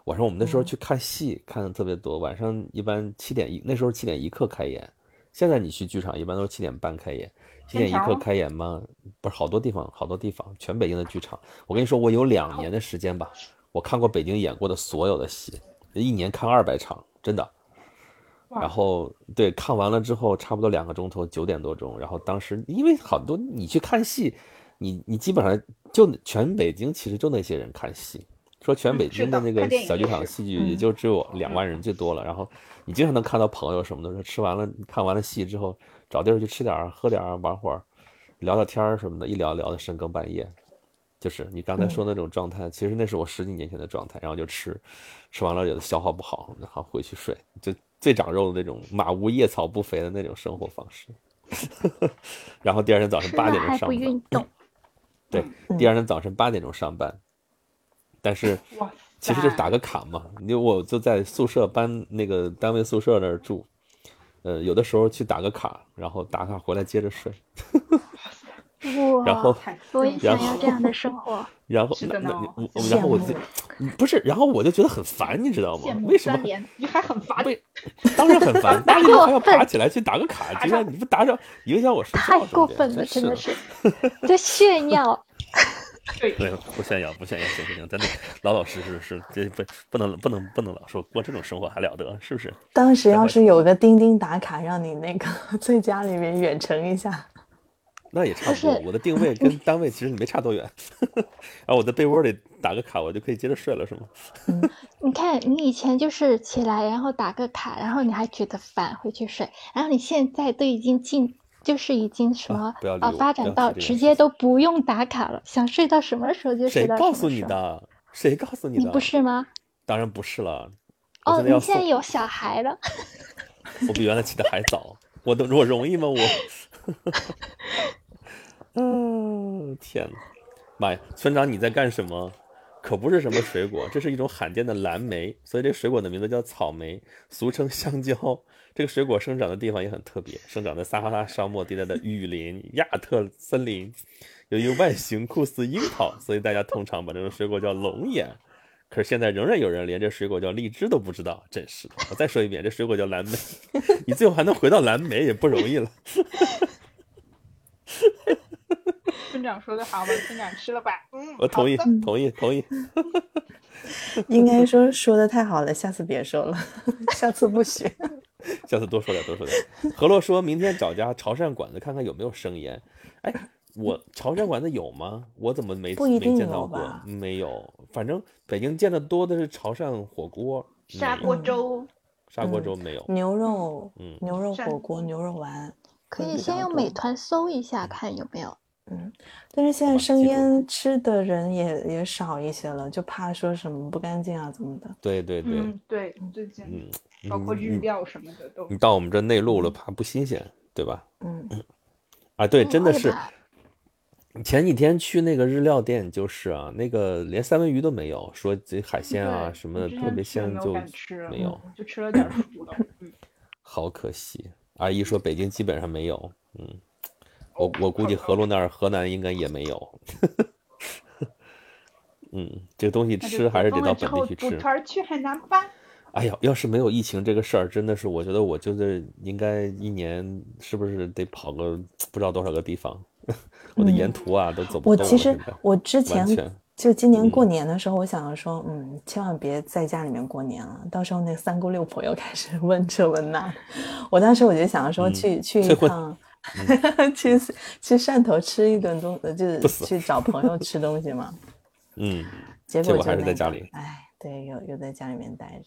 晚上我们那时候嗯去看戏，看的特别多。晚上一般七点一，那时候七点一刻开演。现在你去剧场一般都是七点半开演，七点一刻开演吗？不是，好多地方，好多地方，全北京的剧场。我跟你说，我有两年的时间吧，我看过北京演过的所有的戏，一年看二百场，真的。然后对，看完了之后差不多两个钟头，九点多钟。然后当时因为好多你去看戏，你你基本上就全北京其实就那些人看戏，说全北京的那个小剧场戏剧也嗯就只有两万人最多了。然后你经常能看到朋友什么的，说吃完了看完了戏之后，找地儿去吃点儿、喝点儿、玩会儿、聊聊天儿什么的，一聊聊到深更半夜。就是你刚才说那种状态，其实那是我十几年前的状态，然后就吃，吃完了觉得消化不好，然后回去睡，就最长肉的那种马无夜草不肥的那种生活方式。然后第二天早上八点钟上班，运动，对，第二天早晨八点钟上班，但是 其实就是打个卡嘛。你我就在宿舍搬那个单位宿舍那儿住，呃，有的时候去打个卡，然后打卡回来接着睡，哇！然后太我也然后想要这样的生活。然后是那那的呢我然后我就不是，然后我就觉得很烦，你知道吗？为什么你还很烦。为当然很烦，八点钟还要爬起来去打个卡，这样你不打扰影响我睡太觉，太过分了，真的是，在炫耀。对，对，不炫耀，不炫耀，行行行，咱得老老实实是，这不不能不能不能老说过这种生活还了得，是不是？当时要是有个钉钉打卡，让你那个 在家里面远程一下，那也差不不多，我的定位 跟单位其实没差多远，然后我在被窝里打个卡，我就可以接着睡了，是吗？你看，你以前就是起来，然后打个卡，然后你还觉得烦，回去睡，然后你现在都已经进，就是已经什么啊发展到直接都不用打卡了，想睡到什么时候就睡到什谁告诉么时候。你的？谁告诉你的？你不是吗？当然不是了。哦，你现在有小孩了，我比原来起的还早，我都我容易吗？我，嗯，天呐，妈呀，村长你在干什么？可不是什么水果，这是一种罕见的蓝莓，所以这水果的名字叫草莓，俗称香蕉。这个水果生长的地方也很特别，生长在撒哈拉沙漠地带的雨林、亚特森林。由于外形酷似樱桃，所以大家通常把这种水果叫龙眼。可是现在仍然有人连这水果叫荔枝都不知道，真是的！我再说一遍，这水果叫蓝莓，你最后还能回到蓝莓也不容易了。村长说的好吧，村长吃了吧？嗯，我同意，同意，同意。应该说说的太好了，下次别说了，下次不许。下次多说点，多说点。何洛说明天找家潮汕馆子看看有没有生腌。哎，我潮汕馆子有吗？我怎么没没见到过？没有，反正北京见的多的是潮汕火锅，砂锅粥，砂锅粥没有。牛肉，嗯牛肉火锅、牛肉丸，可以先用美团搜一下看有没有。嗯但是现在生腌吃的人也也少一些了，就怕说什么不干净啊怎么的。对对对，嗯，对，最近嗯，包括日料什么的都你到我们这内陆了，怕不新鲜，对吧？嗯，啊，对，真的是。前几天去那个日料店，就是啊，那个连三文鱼都没有，说这海鲜啊什么的特别鲜就没有，就吃了 点熟的。嗯，好可惜。阿姨说北京基本上没有，嗯，我哦我估计河洛那儿河南应该也没有。嗯，这个东西吃还是得到本地去吃。组团去海南吧。哎呀，要是没有疫情这个事儿，真的是我觉得我就是应该一年是不是得跑个不知道多少个地方，我的沿途啊都走不动了。我其实我之前完全就今年过嗯年的时候，我想着说，嗯，千万别在家里面过年了，到时候那三姑六婆又开始问这问那。我当时我就想着说嗯去、去一趟，去去汕头吃一顿东，呃就是去找朋友吃东西嘛。嗯，结果还是在家里哎，对，又又在家里面待着。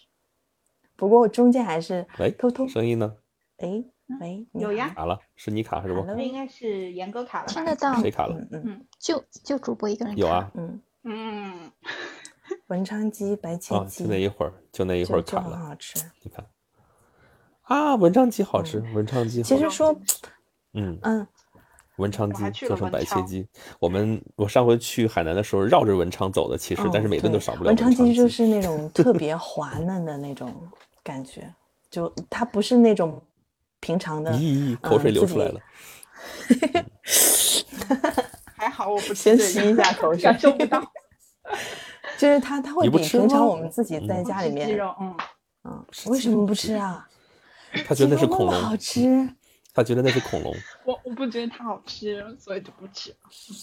不过我中间还是喂偷偷，声音呢？哎喂，有呀卡了？是你卡还是我？Hello 那应该是严哥卡了吧？听得到，谁卡了？嗯嗯就就主播一个人看有啊，嗯，嗯，文昌鸡、白切啊，鸡，就那一会儿，就那一会儿卡了。很好吃。你看，啊，文昌鸡好吃，文昌鸡好吃。其实说，嗯，嗯，文昌鸡做成白切鸡。我们我上回去海南的时候绕着文昌走的，其实但是哦每顿都少不了文昌鸡。就是那种特别滑嫩的那种感觉，就它不是那种平常的。咦，口水流出来了。还 好我不吃先这个吸一下 口水感受不到。就是它它会你不比平常我们自己在嗯家里面，鸡肉，嗯，嗯，为什么不吃啊？他觉得那是恐龙，好吃，他觉得那是恐龙。我我不觉得它好吃，所以就不吃。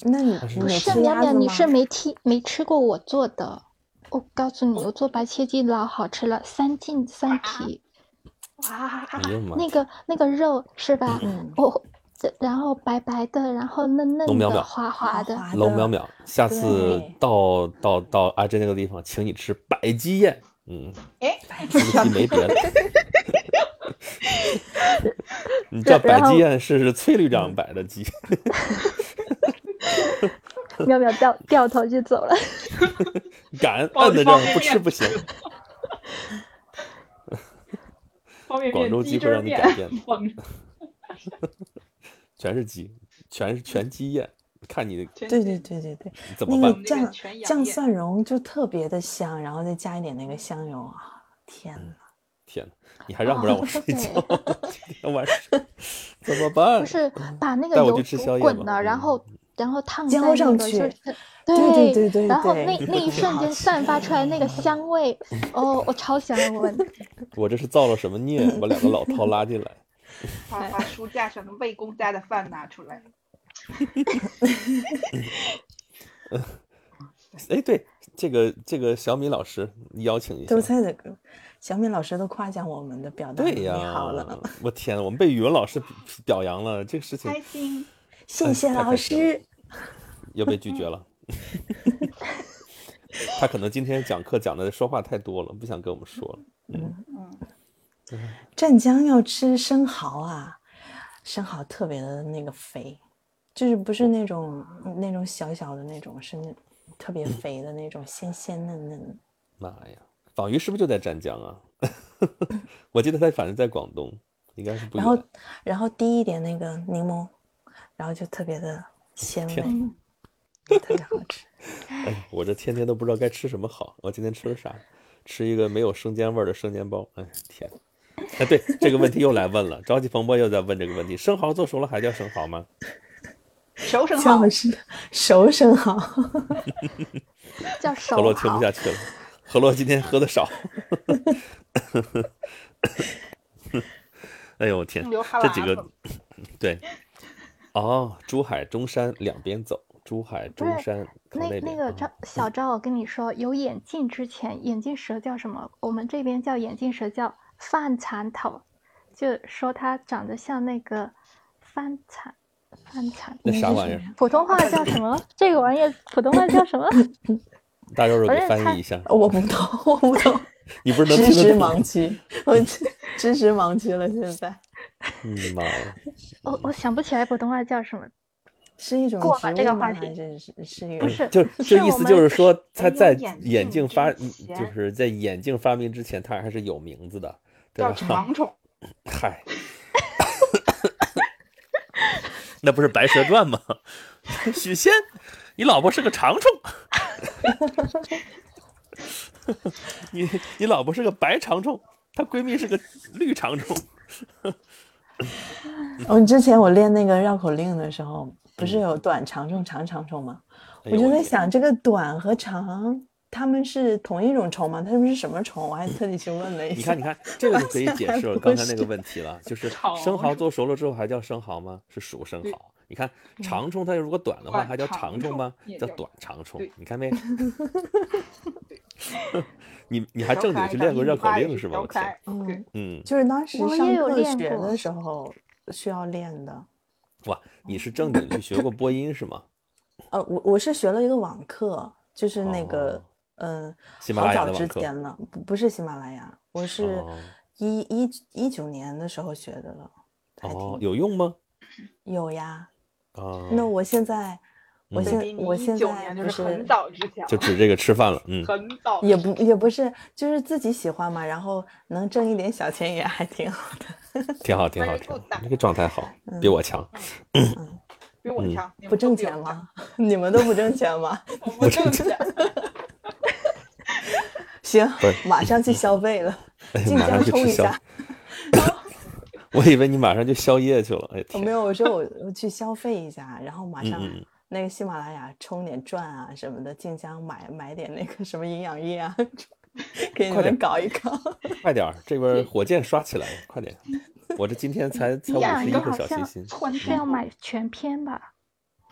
那你你不是吃淼淼，鸭子吗？你是没听没吃过我做的。我告诉你，我做白切鸡老好吃了，三净三提。哇！那个那个肉是吧？嗯，我这然后白白的，然后嫩嫩的，龙淼淼滑滑的。龙淼淼，下次到到到阿珍那个地方，请你吃白鸡宴。嗯，哎，这个鸡没别的。你知道白鸡宴是是崔旅长摆的鸡，淼淼掉掉头就走了。敢包摁的这样不吃不行。广州鸡会鸡汁面让你改变全是鸡，全是全鸡宴，看你全对对对对对，怎么办那个？酱蒜蓉就特别的香，然后再加一点那个香油啊，天呐，天哪，你还让不让我哦睡觉？今天晚上 怎么办？不是把那个油滚吧了，然嗯后然后烫在浇那个上去就是对对对对然后那那一瞬间散发出来那个香味，哦，我超喜欢闻。我这是造了什么孽？把两个老饕拉进来。把把书架上的魏公家的饭拿出来。哎，对，这个这个小米老师邀请一下豆。菜的歌，小米老师都夸奖我们的表达能力对呀好了，，我天，我们被语文老师表扬了，这个事情开心，谢谢老师。又被拒绝了。他可能今天讲课讲的说话太多了，不想跟我们说了。嗯，湛江要吃生蚝啊，生蚝特别的那个肥，就是不是那种那种小小的那种，是那特别肥的那种，鲜鲜嫩嫩的。妈呀，仿鱼是不是就在湛江啊？我记得它反正在广东，应该是不然后。然后滴一点那个柠檬，然后就特别的鲜美，特别好吃。哎，我这天天都不知道该吃什么好。我今天吃了啥？吃一个没有生煎味儿的生煎包。哎，天！哎，对，这个问题又来问了。着急冯波又在问这个问题：生蚝做熟了还叫生蚝吗？熟生蚝熟生蚝，叫 熟何洛听不下去了。何洛今天喝的少。哎呦我天！这几个对，哦，珠海、中山两边走，珠海、中山那边。那个赵啊小赵，我跟你说，有眼镜之前，眼镜蛇叫什么？我们这边叫眼镜蛇叫饭蚕头，就说他长得像那个翻蚕，饭铲。那啥玩意儿？普通话叫什么？这个玩意儿普通话叫什么？大肉肉给翻译一下。我不懂，我不懂，你不是能知识听得懂？盲区，我知知识盲区了。现在嗯妈呀！我我想不起来普通话叫什么。是一种过吧植物吗？这个话题还是是是一不个是就是这意思就是说，他在眼眼镜发，就是在眼镜发明之前，他还是有名字的，对叫吧？长虫，嗨，那不是《白蛇传》吗？许仙，你老婆是个长虫，你你老婆是个白长虫，她闺蜜是个绿长虫。我之前我练那个绕口令的时候，不是有短长虫、长长虫吗？我就在想，这个短和长，它们是同一种虫吗？他们是什么虫？我还特地去问了一下。你看，你看，这个就可以解释了刚才那个问题了，就是生蚝做熟了之后还叫生蚝吗？是熟生蚝。你看长虫，它如果短的话短还叫长虫吗？叫短长虫。你看没？你你还正经去练过绕口令是吗？我天，嗯，嗯，就是当时我上课学的时候需要练的。哇，你是正经去学过播音是吗？呃，我我是学了一个网课，就是那个哦，嗯，喜马拉雅好早之前了，不不是喜马拉雅，我是哦一一一九年的时候学的了，哦，有用吗？有呀。啊，那我现在，我嗯现我现一九在就是很早之前，就指这个吃饭了，嗯，很早也不也不是，就是自己喜欢嘛，然后能挣一点小钱也还挺好的。挺好，挺好，挺好这个状态好，比我强。嗯比我强，不挣？钱吗？你们都不挣钱吗？我不挣钱，行，马上去消费了，哎晋马上江冲一下。我以为你马上就宵夜去了，哎，我没有，我说我我去消费一下，然后马上那个喜马拉雅充点钻啊什么的，晋江买买点那个什么营养液啊，给你们搞一搞。快点儿，这边火箭刷起来了，快点！我这今天才才五养十一个小心心。我是要买全篇吧？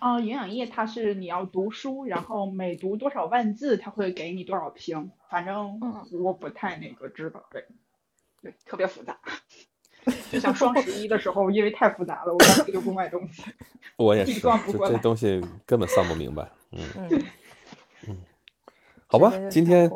哦，营养液它是你要读书，然后每读多少万字，它会给你多少瓶。反正嗯我不太那个知道，对，对，特别复杂。就像双十一的时候，因为太复杂了，我干脆就不买东西。我也是，这东西根本算不明白。嗯，嗯，好吧今天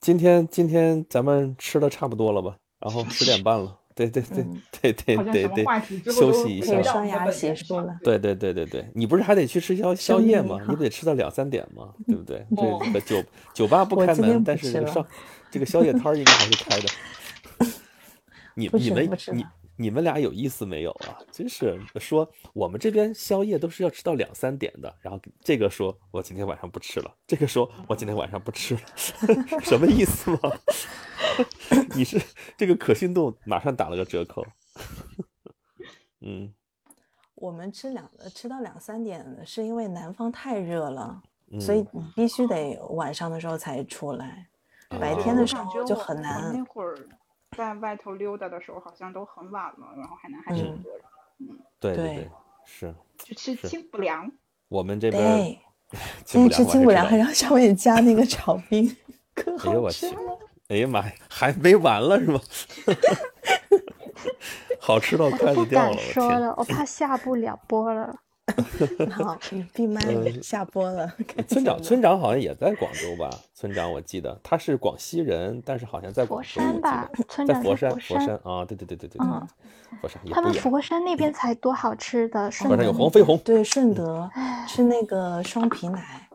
今天今天咱们吃的差不多了吧？然后十点半了，对对对嗯对对对对休息一下。刷牙洗漱了。对对对对对，你不是还得去吃宵宵夜吗？你不得吃到两三点吗？对不对？哦这个酒酒吧不开门，但是这个宵夜摊应该还是开的。你你们你你们俩有意思没有啊？真是说我们这边宵夜都是要吃到两三点的，然后这个说我今天晚上不吃了，这个说我今天晚上不吃了，什么意思吗？你是这个可信度马上打了个折扣。嗯我们吃两呃吃到两三点，是因为南方太热了，嗯，所以你必须得晚上的时候才出来，白天哦的时候就很难那。会儿在外头溜达的时候，好像都很晚了，然后海南还挺嗯热的，对对对对，是就吃清补凉。我们这边对，清今天吃清补凉，补凉我还知道还让上面加那个炒冰，可好吃了。！哎呀妈呀，还没完了是吗？好吃到不敢子掉了，我！说了，我怕下不了播了。好，你闭麦呃下播了。该村长村长好像也在广州吧？村长我记得他是广西人，但是好像在佛山吧得，村长在佛山佛佛山啊，对对对对对对嗯，佛山也他们佛山那边才多好吃的，顺佛山有德黄飞鸿，对，顺德吃那个双皮奶，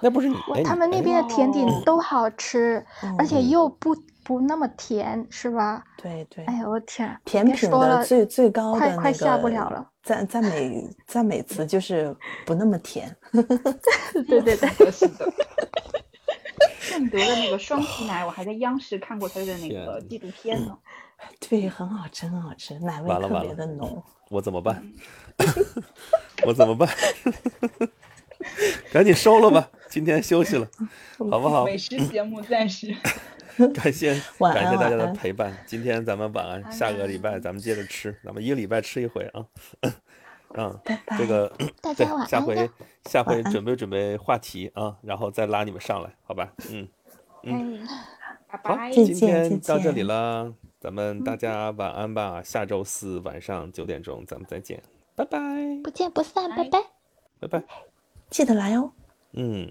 那不是你哎，他们那边的甜点都好吃，而且嗯又不不那么甜，是吧？对对，哎呀，我天，甜别品的说了最最高的那个快快下不了了。赞赞美赞美词就是不那么甜。对 对对。顺 德的那个双皮奶，我还在央视看过它的那个纪录片呢。对，很好吃，很好吃，奶味特别的浓。我怎么办？我怎么办？赶紧收了吧，今天休息了，好不好？美食节目暂时。感谢 感谢大家的陪伴，今天咱们晚安，下个礼拜咱们接着吃，咱们一个礼拜吃一回啊。嗯，这个大对家晚，下回。下回准备准备话题啊，然后再拉你们上来，好吧？嗯，嗯，好。今天到这里见了，咱们大家晚安吧，下周四晚上九点钟咱们再见，拜拜，不见不散，拜拜拜。拜拜，记得来哦。嗯。